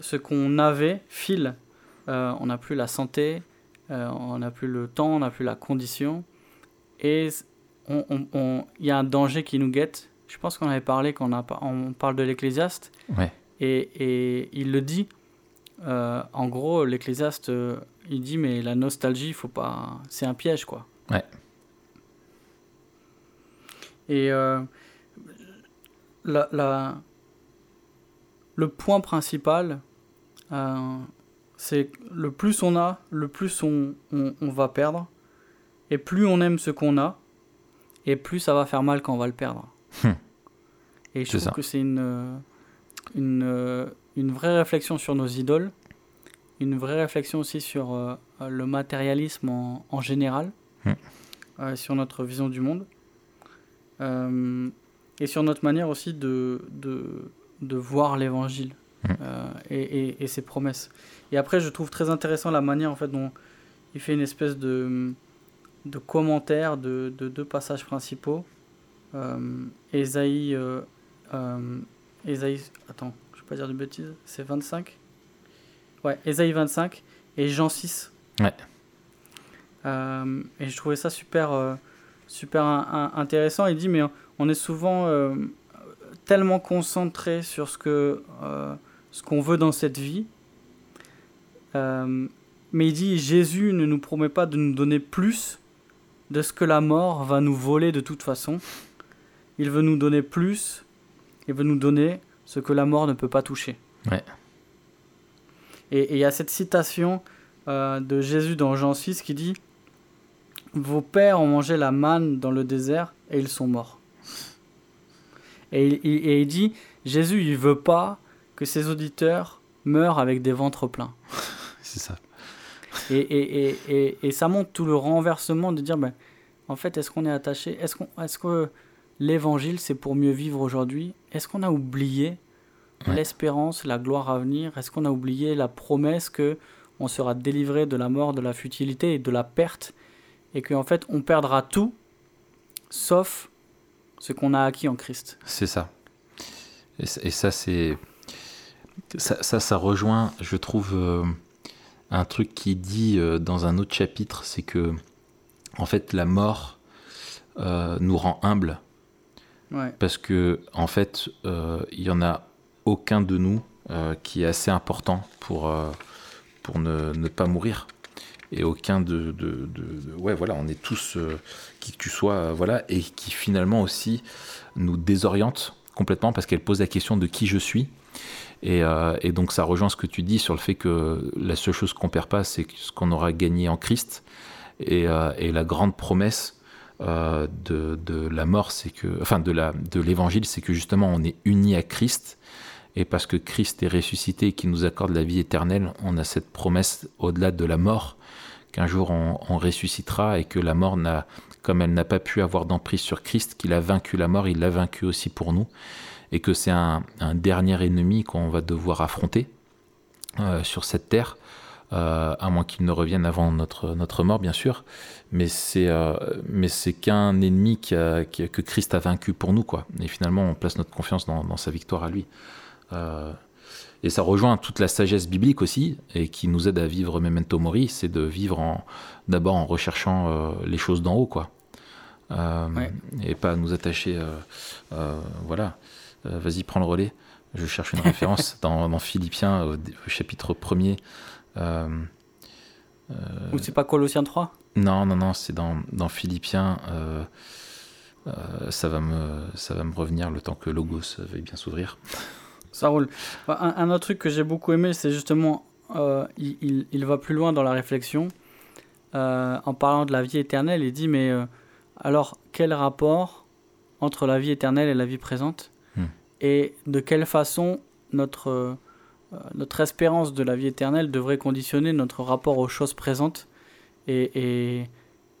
ce qu'on avait file. Euh, on n'a plus la santé, euh, on n'a plus le temps, on n'a plus la condition. Et il y a un danger qui nous guette. Je pense qu'on avait parlé quand on, a, on parle de l'Ecclésiaste. Ouais. Et, et il le dit. Euh, en gros, l'Ecclésiaste, il dit mais la nostalgie, faut pas, c'est un piège quoi. Ouais. Et euh, la, la- le point principal, euh, c'est que le plus on a, le plus on, on- on va perdre. Et plus on aime ce qu'on a, et plus ça va faire mal quand on va le perdre. Hmm. Et je trouve ça. que c'est une, une, une vraie réflexion sur nos idoles, une vraie réflexion aussi sur euh, le matérialisme en, en général, Hmm. euh, sur notre vision du monde, euh, et sur notre manière aussi de, de, de voir l'évangile Hmm. euh, et, et- et ses promesses. Et après, je trouve très intéressant la manière en fait dont il fait une espèce de, de commentaire de, de deux passages principaux. Euh, Ésaïe, euh, euh, attends, je ne vais pas dire de bêtises, c'est 25 Ouais, Ésaïe 25 et Jean 6. Ouais. Et je trouvais ça super, super in- in- intéressant. Il dit, mais on est souvent euh, tellement concentré sur ce que euh, ce qu'on veut dans cette vie. Euh, mais il dit, Jésus ne nous promet pas de nous donner plus de ce que la mort va nous voler de toute façon. Il veut nous donner plus. Il veut nous donner ce que la mort ne peut pas toucher. Ouais. Et il y a cette citation de Jésus dans Jean 6 qui dit Vos pères ont mangé la manne dans le désert et ils sont morts. Et il, il- et il dit Jésus, il veut pas que ses auditeurs meurent avec des ventres pleins. C'est ça. Et, et, et, et, ça montre tout le renversement de dire ben, en fait, est-ce qu'on est attaché? Est-ce qu'on est que l'évangile, c'est pour mieux vivre aujourd'hui? Est-ce qu'on a oublié Ouais. l'espérance, la gloire à venir? Est-ce qu'on a oublié la promesse que on sera délivré de la mort, de la futilité et de la perte Et qu'en fait, on perdra tout sauf ce qu'on a acquis en Christ. C'est ça. Et, ça, c'est. Ça, ça, ça rejoint, je trouve, euh, un truc qui dit euh, dans un autre chapitre c'est que, en fait, la mort euh, nous rend humbles Ouais. parce que, en fait, il y en a aucun de nous qui est assez important pour, pour ne, ne pas mourir. Et aucun de, de, Ouais, voilà, on est tous, euh, qui que tu sois, euh, voilà, et qui finalement aussi nous désoriente complètement parce qu'elle pose la question de qui je suis Et, euh, et donc ça rejoint ce que tu dis sur le fait que la seule chose qu'on perd pas, c'est ce qu'on aura gagné en Christ. Et, euh, la grande promesse de, la mort, c'est que, enfin de de l'évangile, c'est que justement on est unis à Christ. Et parce que Christ est ressuscité et qu'il nous accorde la vie éternelle, on a cette promesse au-delà de la mort qu'un jour on, ressuscitera et que la mort n'a, comme elle n'a pas pu avoir d'emprise sur Christ, qu'il a vaincu la mort, il l'a vaincu aussi pour nous, et que c'est un, dernier ennemi qu'on va devoir affronter euh, sur cette terre, euh, à moins qu'il ne revienne avant notre, mort, bien sûr. Mais c'est euh, mais c'est qu'un ennemi que Christ a vaincu pour nous, quoi. Et finalement, on place notre confiance dans sa victoire à lui. Et ça rejoint toute la sagesse biblique aussi, et qui nous aide à vivre memento mori, c'est de vivre d'abord en recherchant euh, les choses d'en haut, quoi. Euh, Ouais. Et pas nous attacher, euh, voilà. Vas-y, prends le relais. Je cherche une référence dans, dans Philippiens, au, au chapitre 1er. Euh, Ou c'est pas Colossiens 3 non, non, non, c'est dans, dans Philippiens. ça, va me, ça va me revenir le temps que Logos veuille bien s'ouvrir. Ça roule. Un, un autre truc que j'ai beaucoup aimé, c'est justement, euh, il, il- il va plus loin dans la réflexion. Euh, en parlant de la vie éternelle, il dit, mais euh, alors, quel rapport entre la vie éternelle et la vie présente Hmm. Et de quelle façon notre, notre espérance de la vie éternelle devrait conditionner notre rapport aux choses présentes Et, et,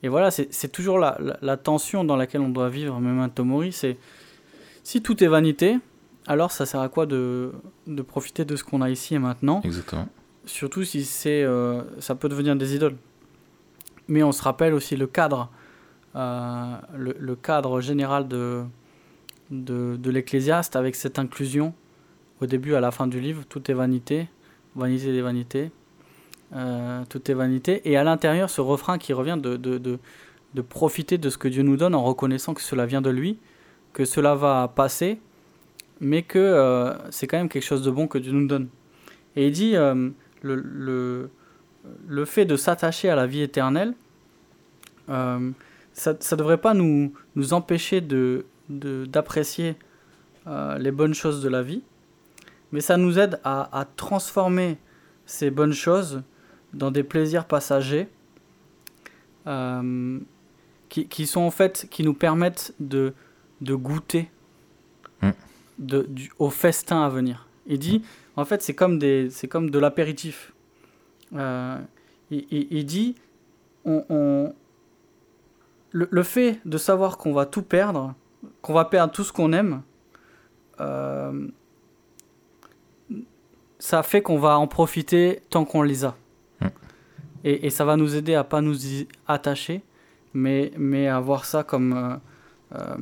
et voilà, c'est toujours la, la, la tension dans laquelle on doit vivre, Memento Mori, c'est si tout est vanité, alors ça sert à quoi de, de profiter de ce qu'on a ici et maintenant? Exactement. Surtout si c'est, euh, ça peut devenir des idoles. Mais on se rappelle aussi le cadre, euh, le, le cadre général de, de, de l'Ecclésiaste avec cette inclusion au début à la fin du livre, tout est vanité, vanité des vanités, euh, tout est vanité. Et à l'intérieur, ce refrain qui revient de, de, de, de profiter de ce que Dieu nous donne en reconnaissant que cela vient de lui, que cela va passer, mais que euh, c'est quand même quelque chose de bon que Dieu nous donne. Et il dit, euh, le, le, le fait de s'attacher à la vie éternelle, euh, ça ne devrait pas nous, nous empêcher de, de- d'apprécier euh, les bonnes choses de la vie, mais ça nous aide à, à transformer ces bonnes choses dans des plaisirs passagers qui, qui sont en fait, qui nous permettent de, de goûter. De, du, au festin à venir. Il dit, en fait, c'est comme, des, c'est comme de l'apéritif. Euh, il, il- il dit, on, on- le, le fait de savoir qu'on va tout perdre, qu'on va perdre tout ce qu'on aime, euh, ça fait qu'on va en profiter tant qu'on les a. Mm. Et, et ça va nous aider à pas nous y attacher, mais, mais à voir ça comme, euh,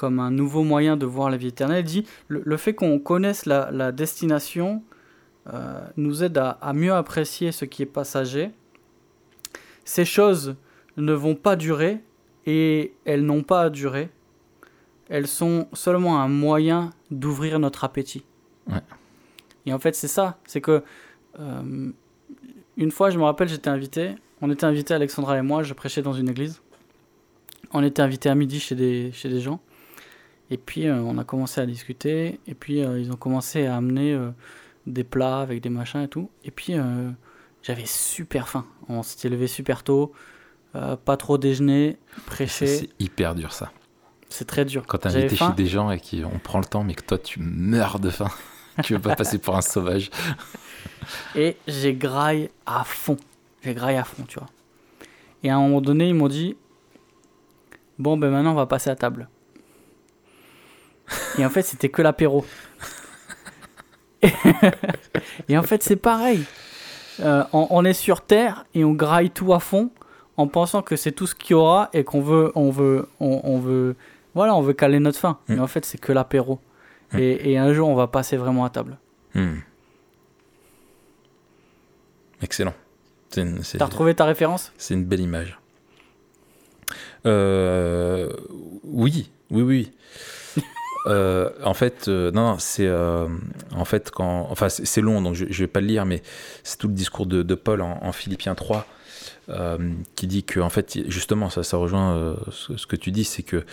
comme un nouveau moyen de voir la vie éternelle. Il dit, le, le fait qu'on connaisse la, la destination euh, nous aide à, à mieux apprécier ce qui est passager. Ces choses ne vont pas durer et elles n'ont pas à durer. Elles sont seulement un moyen d'ouvrir notre appétit. Ouais. Et en fait, c'est ça. C'est que euh, une fois, je me rappelle, j'étais invité. On était invité, Alexandra et moi, je prêchais dans une église. On était invité à midi chez des, chez des gens. Et puis, euh, on a commencé à discuter. Et puis, euh, ils ont commencé à amener euh, des plats avec des machins et tout. Et puis, j'avais super faim. On s'était levé super tôt. pas trop déjeuner, prêcher. C'est hyper dur ça. C'est très dur. Quand J'avais invité chez des gens et qu'on prend le temps, mais que toi tu meurs de faim. tu veux pas passer pour un sauvage. Et j'ai graille à fond. J'ai graille à fond, tu vois. Et à un moment donné, ils m'ont dit Bon, ben maintenant, on va passer à table. Et en fait, c'était que l'apéro. et en fait, c'est pareil. Euh, on, on est sur Terre et on graille tout à fond en pensant que c'est tout ce qu'il y aura et qu'on veut, on veut, on, on veut, voilà, on veut caler notre faim. Mm. Mais en fait, c'est que l'apéro. Mm. Et, et un jour, on va passer vraiment à table. Hmm. Excellent. T'as retrouvé ta référence? c'est une belle image. Euh, oui, oui, oui. Euh, en fait, euh, non, non, c'est euh, en fait quand, enfin, c'est long, donc je, je vais pas le lire, mais c'est tout le discours de, de Paul en, en Philippiens 3, euh, qui dit que en fait justement ça ça rejoint ce, ce que tu dis c'est que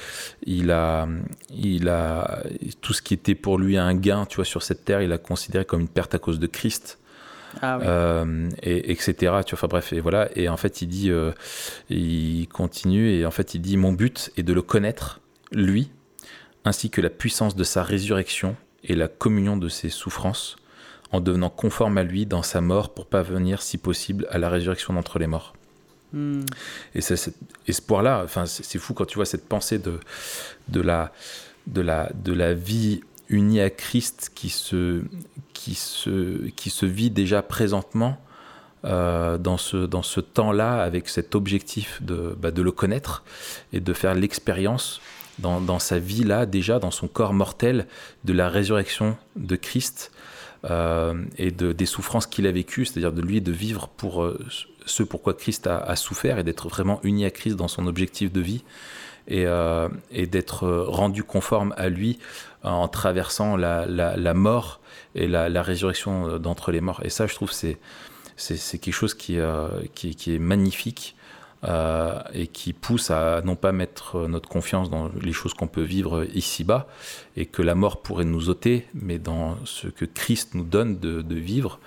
il a il a tout ce qui était pour lui un gain tu vois sur cette terre il a considéré comme une perte à cause de Christ Ah oui. euh, et etc tu vois enfin bref et voilà et en fait il dit euh, il continue et en fait il dit mon but est de le connaître lui ainsi que la puissance de sa résurrection et la communion de ses souffrances en devenant conforme à lui dans sa mort pour parvenir si possible à la résurrection d'entre les morts Hmm. et c'est cet espoir-là, enfin, c'est c'est fou quand tu vois cette pensée de, de, la, de, la, de la vie unie à Christ qui se, qui se, qui se vit déjà présentement euh, dans ce, dans ce temps-là avec cet objectif de, bah, de le connaître et de faire l'expérience dans, dans sa vie-là, déjà dans son corps mortel, de la résurrection de Christ euh, et de, des souffrances qu'il a vécues, c'est-à-dire de lui de vivre pour euh, ce pourquoi Christ a, souffert et d'être vraiment uni à Christ dans son objectif de vie et, euh, et d'être rendu conforme à lui en traversant la, la, mort et la, résurrection d'entre les morts. Et ça, je trouve, c'est quelque chose qui, qui, qui est magnifique euh, et qui pousse à non pas mettre notre confiance dans les choses qu'on peut vivre ici-bas et que la mort pourrait nous ôter, mais dans ce que Christ nous donne de, de vivre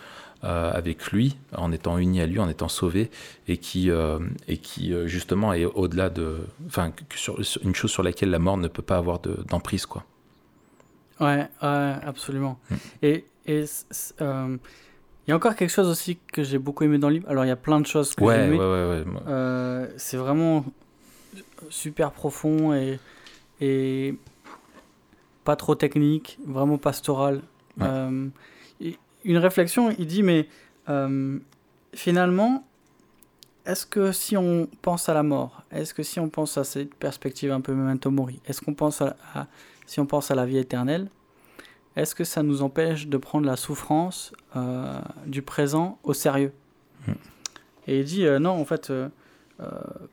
euh, avec lui, en étant unis à lui, en étant sauvés, et qui, euh, et qui justement est au-delà de, enfin, que sur, sur- une chose sur laquelle la mort ne peut pas avoir de- d'emprise, quoi. Ouais, absolument. Mm. Et il y a encore quelque chose aussi que j'ai beaucoup aimé dans le livre. Alors, il y a plein de choses que j'ai Ouais, ouais, aimées. ouais, ouais. Euh, c'est vraiment super profond et, et pas trop technique, vraiment pastoral. Euh, une réflexion, il dit, mais euh, finalement, est-ce que si on pense à la mort, est-ce que si on pense à cette perspective un peu memento mori, est-ce qu'on pense à, à- si on pense à la vie éternelle, est-ce que ça nous empêche de prendre la souffrance euh, du présent au sérieux Hmm. Et il dit euh, non, en fait, euh,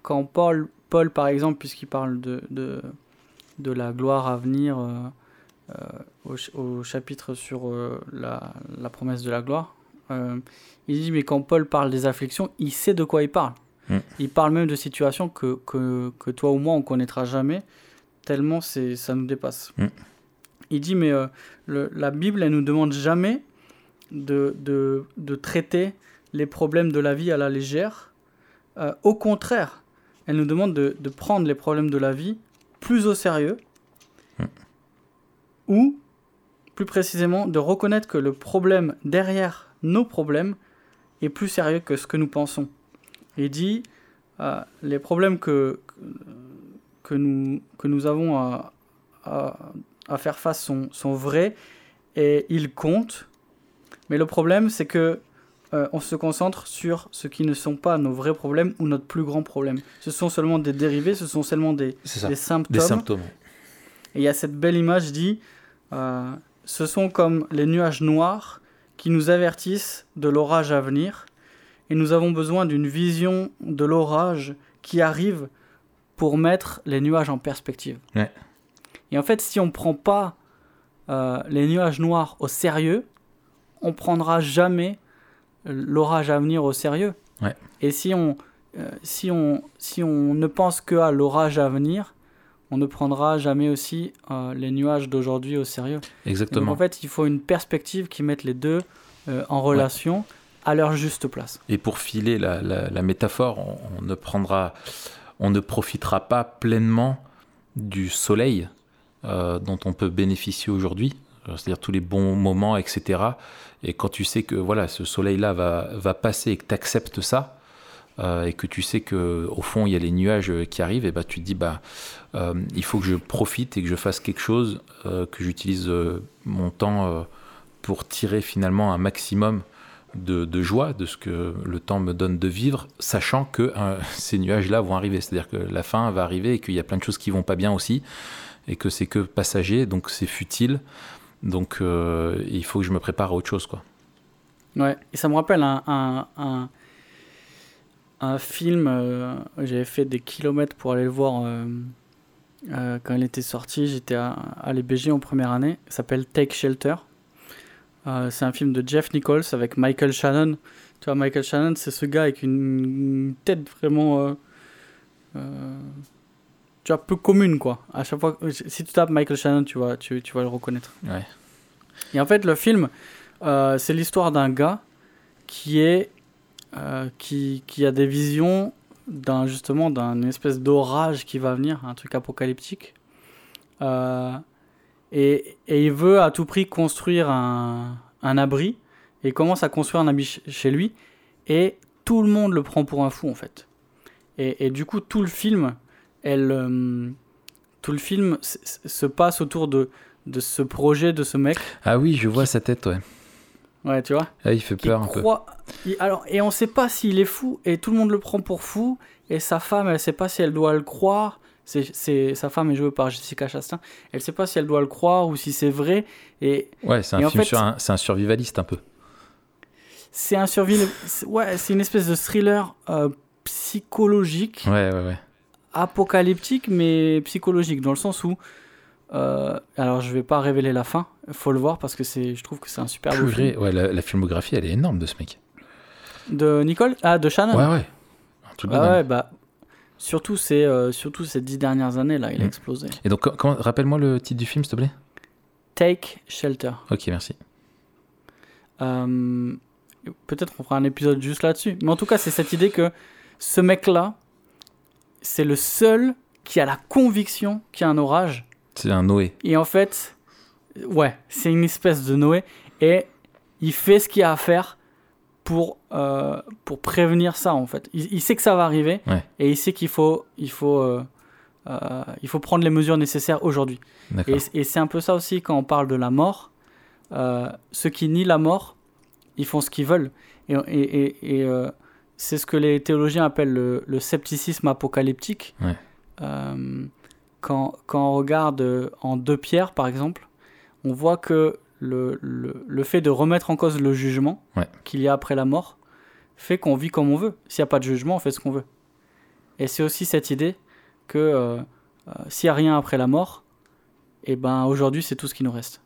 quand Paul, Paul, par exemple, puisqu'il parle de, de, de la gloire à venir au, ch- au chapitre sur la, la promesse de la gloire, il dit mais quand Paul parle des afflictions, il sait de quoi il parle. Hmm. Il parle même de situations que, que, que toi ou moi on connaîtra jamais, tellement ça nous dépasse. Hmm. Il dit mais euh, le- la Bible elle nous demande jamais de, de, de traiter les problèmes de la vie à la légère. Euh, au contraire, elle nous demande de, de prendre les problèmes de la vie plus au sérieux. Hmm. Ou, plus précisément, de reconnaître que le problème derrière nos problèmes est plus sérieux que ce que nous pensons. Il dit, euh, les problèmes que, que, nous, que nous avons à, à, à faire face sont, sont vrais et ils comptent. Mais le problème, c'est que euh, on se concentre sur ce qui ne sont pas nos vrais problèmes ou notre plus grand problème. Ce sont seulement des dérivés, ce sont seulement des, C'est ça. des symptômes. Des symptômes. Et il y a cette belle image dit euh, ce sont comme les nuages noirs qui nous avertissent de l'orage à venir. Et nous avons besoin d'une vision de l'orage qui arrive pour mettre les nuages en perspective. Ouais. Et en fait, si on ne prend pas euh, les nuages noirs au sérieux, on prendra jamais l'orage à venir au sérieux. Ouais. Et si on, euh, si, on, si on ne pense que à l'orage à venir, on ne prendra jamais aussi euh, les nuages d'aujourd'hui au sérieux. Et Donc, Exactement. en fait, il faut une perspective qui mette les deux en relation à leur juste place. Et pour filer la, la- la métaphore, on, on ne prendra, on ne profitera pas pleinement du soleil euh, dont on peut bénéficier aujourd'hui, euh, c'est-à-dire tous les bons moments, etc. Et quand tu sais que voilà, ce soleil-là va, passer et que tu acceptes ça, euh, et que tu sais que au fond il y a les nuages qui arrivent, et bah tu te dis bah il faut que je profite et que je fasse quelque chose, que j'utilise mon temps pour tirer finalement un maximum de, de joie de ce que le temps me donne de vivre, sachant que ces nuages-là vont arriver. C'est-à-dire que la fin va arriver et qu'il y a plein de choses qui vont pas bien aussi, et que c'est que passager, donc c'est futile. Donc euh, il faut que je me prépare à autre chose, quoi. Ouais, et ça me rappelle un, un, film, euh, j'avais fait des kilomètres pour aller le voir euh, quand il était sorti, j'étais à, à l'EBG en première année, il s'appelle Take Shelter. C'est un film de Jeff Nichols avec Michael Shannon. Tu vois, Michael Shannon, c'est ce gars avec une tête vraiment. Tu vois, peu commune, quoi. À chaque fois, si tu tapes Michael Shannon, tu vas, tu, tu vas le reconnaître. Ouais. Et en fait, le film, euh, c'est l'histoire d'un gars qui est. euh, qui, qui a des visions d'un justement d'un espèce d'orage qui va venir, un truc apocalyptique. Euh, et, et il veut à tout prix construire un, un abri. Et il commence à construire un abri ch- chez lui. Et tout le monde le prend pour un fou en fait. Et, et du coup, tout le film, elle, euh, tout le film se passe autour de, de ce projet de ce mec. Ah oui, je vois sa tête, ouais. Ouais, tu vois. Ah, il fait qui peur un peu. croit- il- alors, et on sait pas s'il est fou, et tout le monde le prend pour fou, et sa femme, elle sait pas si elle doit le croire. C'est, sa femme est jouée par Jessica Chastain. Elle sait pas si elle doit le croire ou si c'est vrai. Et Ouais, c'est un film fait- sur un, c'est un survivaliste un peu. c'est un survie. c'est- Ouais, c'est une espèce de thriller euh, psychologique, Ouais, ouais, ouais. Apocalyptique, mais psychologique, dans le sens où. euh, alors, je vais pas révéler la fin. Faut le voir parce que c'est, je trouve que c'est un super beau film. Ouais, la, la filmographie, elle est énorme de ce mec. De Nicole? Ah, de Shannon Ouais, ouais. Un truc Ah ouais, bah, surtout, ces, euh, surtout ces dix dernières années, là, il a Mm. explosé. Et donc, rappelle-moi le titre du film, s'il te plaît. Take Shelter. Ok, merci. Euh, Peut-être qu'on fera un épisode juste là-dessus. Mais en tout cas, c'est cette idée que ce mec-là, c'est le seul qui a la conviction qu'il y a un orage. C'est un Noé. Et en fait, ouais, c'est une espèce de Noé. Et il fait ce qu'il y a à faire pour, euh, pour prévenir ça, en fait. Il, il sait que ça va arriver. Ouais. Et il sait qu'il faut, il faut, euh, euh, il faut prendre les mesures nécessaires aujourd'hui. Et, et c'est un peu ça aussi quand on parle de la mort. Ceux qui nient la mort, ils font ce qu'ils veulent. Et, et, et- et, c'est ce que les théologiens appellent le, le scepticisme apocalyptique. Ouais. Euh, quand, quand on regarde euh, en deux pierres, par exemple, on voit que le, le, le fait de remettre en cause le jugement Ouais. qu'il y a après la mort fait qu'on vit comme on veut. S'il n'y a pas de jugement, on fait ce qu'on veut. Et c'est aussi cette idée que euh, euh, s'il n'y a rien après la mort, et ben aujourd'hui c'est tout ce qui nous reste.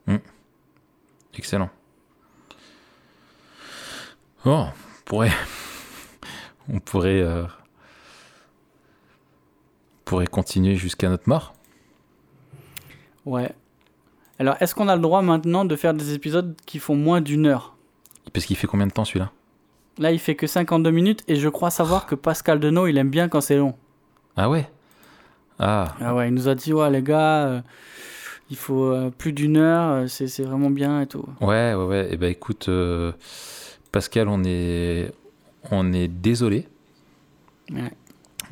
Excellent. Oh, on pourrait. On pourrait. euh, on pourrait continuer jusqu'à notre mort. Ouais. Alors est-ce qu'on a le droit maintenant de faire des épisodes qui font moins d'une heure? Parce qu'il fait combien de temps celui-là? Là il fait que 52 minutes et je crois savoir que Pascal Denot il aime bien quand c'est long. Ah ouais? Ah, Ah ouais, il nous a dit ouais les gars, euh, il faut euh, plus d'une heure, c'est c'est vraiment bien et tout. ouais, ouais, ouais. Eh ben écoute, euh, Pascal, on est. On est désolé Ouais.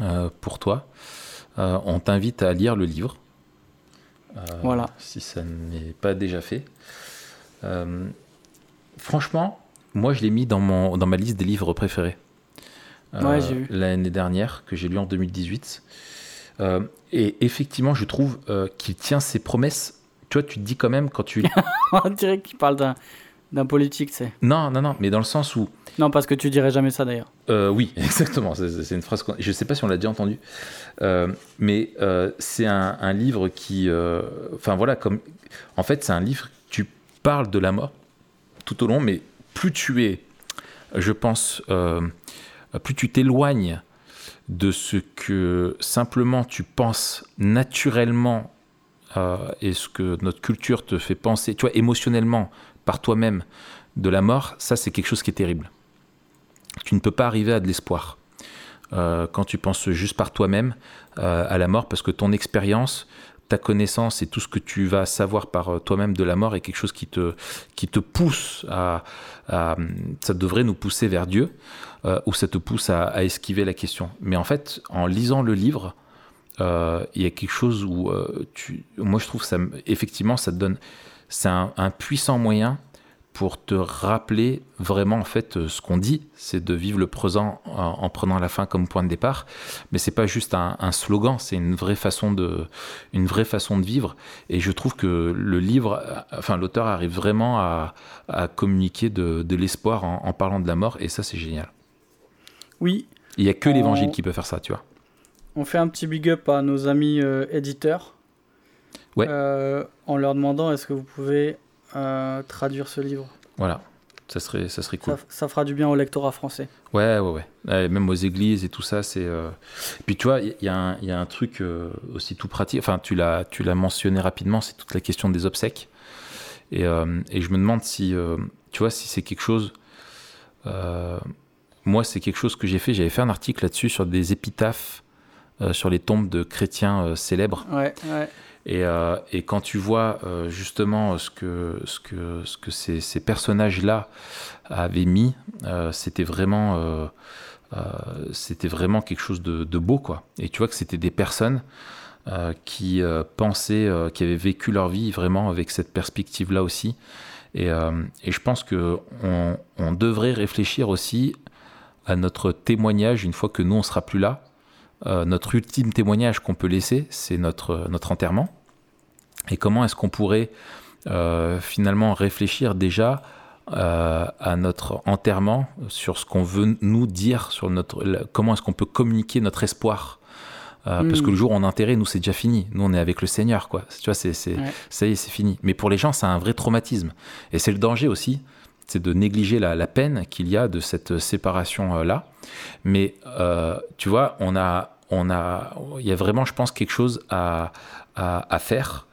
euh, pour toi. Euh, on t'invite à lire le livre. Euh, Voilà. Si ça n'est pas déjà fait. Franchement, moi je l'ai mis dans, mon, dans ma liste des livres préférés. Ouais, j'ai vu. L'année dernière, que j'ai lu en 2018. Euh, et effectivement, je trouve qu'il tient ses promesses. Tu vois, tu te dis quand même quand tu. On dirait qu'il parle d'un d'un politique, tu sais. non, non, non, mais dans le sens où. Non, parce que tu dirais jamais ça d'ailleurs. Euh, oui, exactement. C'est une phrase. Je ne sais pas si on l'a déjà entendue, Euh, mais euh, c'est un, un livre qui, enfin voilà, comme, en fait, c'est un livre. Tu parles de la mort tout au long, mais plus tu es, je pense, plus tu t'éloignes de ce que simplement tu penses naturellement et ce que notre culture te fait penser, tu vois, émotionnellement par toi-même de la mort, ça c'est quelque chose qui est terrible tu ne peux pas arriver à de l'espoir euh, quand tu penses juste par toi-même euh, à la mort, parce que ton expérience, ta connaissance et tout ce que tu vas savoir par euh, toi-même de la mort est quelque chose qui te, qui te pousse à, Ça devrait nous pousser vers Dieu, ou ça te pousse à, esquiver la question. Mais en fait, en lisant le livre, il y a quelque chose où moi je trouve ça, effectivement, ça te donne, c'est un puissant moyen pour te rappeler vraiment en fait euh, ce qu'on dit, c'est de vivre le présent en, en prenant la fin comme point de départ. Mais c'est pas juste un, un slogan, c'est une vraie façon de, une vraie façon de vivre. Et je trouve que le livre, enfin l'auteur arrive vraiment à, à communiquer de, de l'espoir en, en parlant de la mort, et ça c'est génial. Oui, Il y a que l'évangile qui peut faire ça, tu vois. on fait un petit big up à nos amis euh, éditeurs. Ouais. Euh, en leur demandant est-ce que vous pouvez euh, traduire ce livre. Voilà. Ça serait, ça serait cool. Ça, ça fera du bien au lectorat français. Ouais, ouais, ouais. Même aux églises et tout ça, c'est. euh, Puis tu vois, il y, a un- il y a un truc euh, aussi tout pratique. Enfin, tu l'as, tu l'as mentionné rapidement, c'est toute la question des obsèques. Et, euh, et je me demande si, tu vois, si c'est quelque chose. moi, c'est quelque chose que j'ai fait. J'avais fait un article là-dessus sur des épitaphes sur les tombes de chrétiens célèbres. Ouais, ouais. Et, euh, et quand tu vois euh, justement ce que, ce que, ce que ces, personnages-là avaient mis, euh, c'était vraiment, quelque chose de, beau, quoi. Et tu vois que c'était des personnes qui pensaient, qui avaient vécu leur vie vraiment avec cette perspective-là aussi. Et, je pense que on, on devrait réfléchir aussi à notre témoignage une fois que nous on sera plus là. Euh, notre ultime témoignage qu'on peut laisser, c'est notre, notre enterrement. Et comment est-ce qu'on pourrait euh, finalement réfléchir déjà euh, à notre enterrement, sur ce qu'on veut nous dire, sur notre, comment est-ce qu'on peut communiquer notre espoir? Euh, Parce que le jour où on enterrait, nous, c'est déjà fini. Nous, on est avec le Seigneur, quoi. Tu vois, c'est, c'est, Ouais. ça y est, c'est fini. Mais pour les gens, c'est un vrai traumatisme. Et c'est le danger aussi, c'est de négliger la, peine qu'il y a de cette séparation-là. Mais euh, tu vois, on a, on a, il y a vraiment, je pense, quelque chose à, à, faire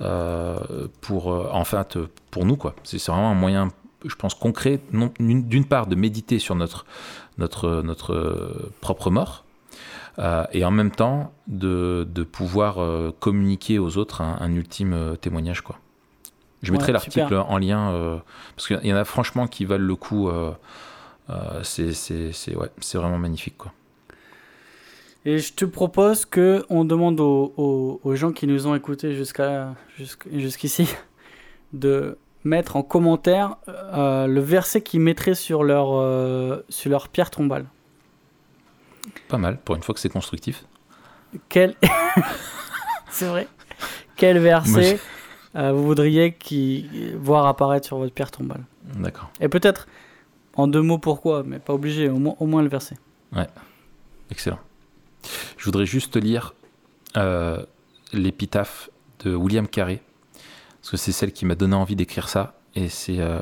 euh, pour, euh, enfin, pour nous, quoi. C'est vraiment un moyen, je pense, concret, d'une part, de méditer sur notre, notre, notre euh, propre mort. euh, et en même temps de, de pouvoir euh, communiquer aux autres un, un ultime euh, témoignage quoi. Je Ouais, mettrai l'article en lien euh, parce qu'il y en a franchement qui valent le coup. euh, euh, c'est ouais, vraiment magnifique quoi. Et je te propose que on demande aux, aux- aux gens qui nous ont écoutés jusqu'à jusqu'- jusqu'ici de mettre en commentaire euh, le verset qu'ils mettraient sur leur, euh, sur leur pierre tombale. Pas mal pour une fois que c'est constructif. Quel... C'est vrai. Quel Moi, verset euh, vous voudriez qui... voir apparaître sur votre pierre tombale D'accord. Et peut-être en deux mots pourquoi, mais pas obligé, au moins, au moins le verset. Excellent. Je voudrais juste lire euh, l'épitaphe de William Carey, parce que c'est celle qui m'a donné envie d'écrire ça. Et c'est euh,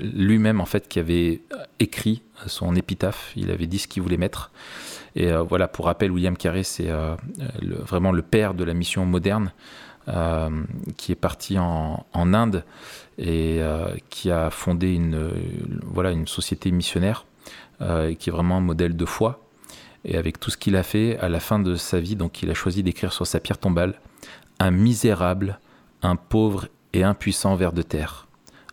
lui-même, en fait, qui avait écrit son épitaphe. Il avait dit ce qu'il voulait mettre. Et euh, voilà, pour rappel, William Carey, c'est euh, vraiment le père de la mission moderne, qui est parti en, en Inde et euh, qui a fondé une, euh, voilà, une société missionnaire, euh, et qui est vraiment un modèle de foi. Et avec tout ce qu'il a fait, à la fin de sa vie, donc il a choisi d'écrire sur sa pierre tombale Un misérable, un pauvre et impuissant ver de terre.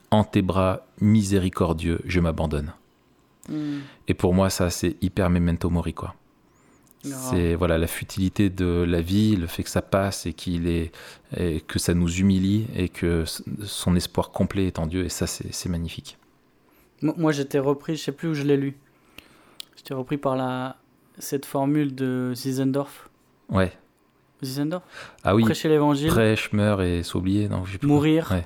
En tes bras miséricordieux, je m'abandonne. Et pour moi, ça, c'est hyper memento mori, quoi. C'est voilà la futilité de la vie, le fait que ça passe et qu'il est et que ça nous humilie et que son espoir complet est en Dieu et ça c'est magnifique. Moi, j'étais repris, je sais plus où je l'ai lu. J'étais repris par la cette formule de Zizendorf. Ouais. Zizendorf Ah oui. Prêcher l'évangile, Prêche, meurt et s'oublier. Non, plus. mourir, Ouais.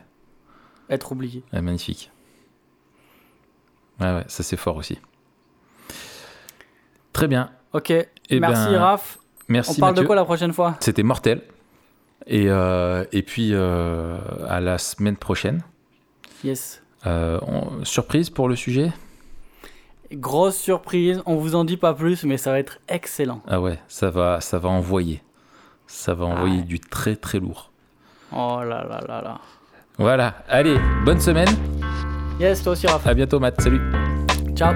être oublié. Ouais, magnifique. Ouais, ouais, ça c'est fort aussi. Très bien. Ok, Eh merci ben, Raph. Merci On parle Mathieu. de quoi la prochaine fois? C'était mortel. Et, euh, et puis euh, à la semaine prochaine. Yes. Euh, on- surprise pour le sujet? Grosse surprise, on vous en dit pas plus, mais ça va être excellent. Ah ouais, ça va, ça va envoyer. Ça va envoyer Ouais. du très très lourd. Oh là là là là. Voilà, allez, bonne semaine. Yes, toi aussi Raph. À bientôt Matt, salut. Ciao.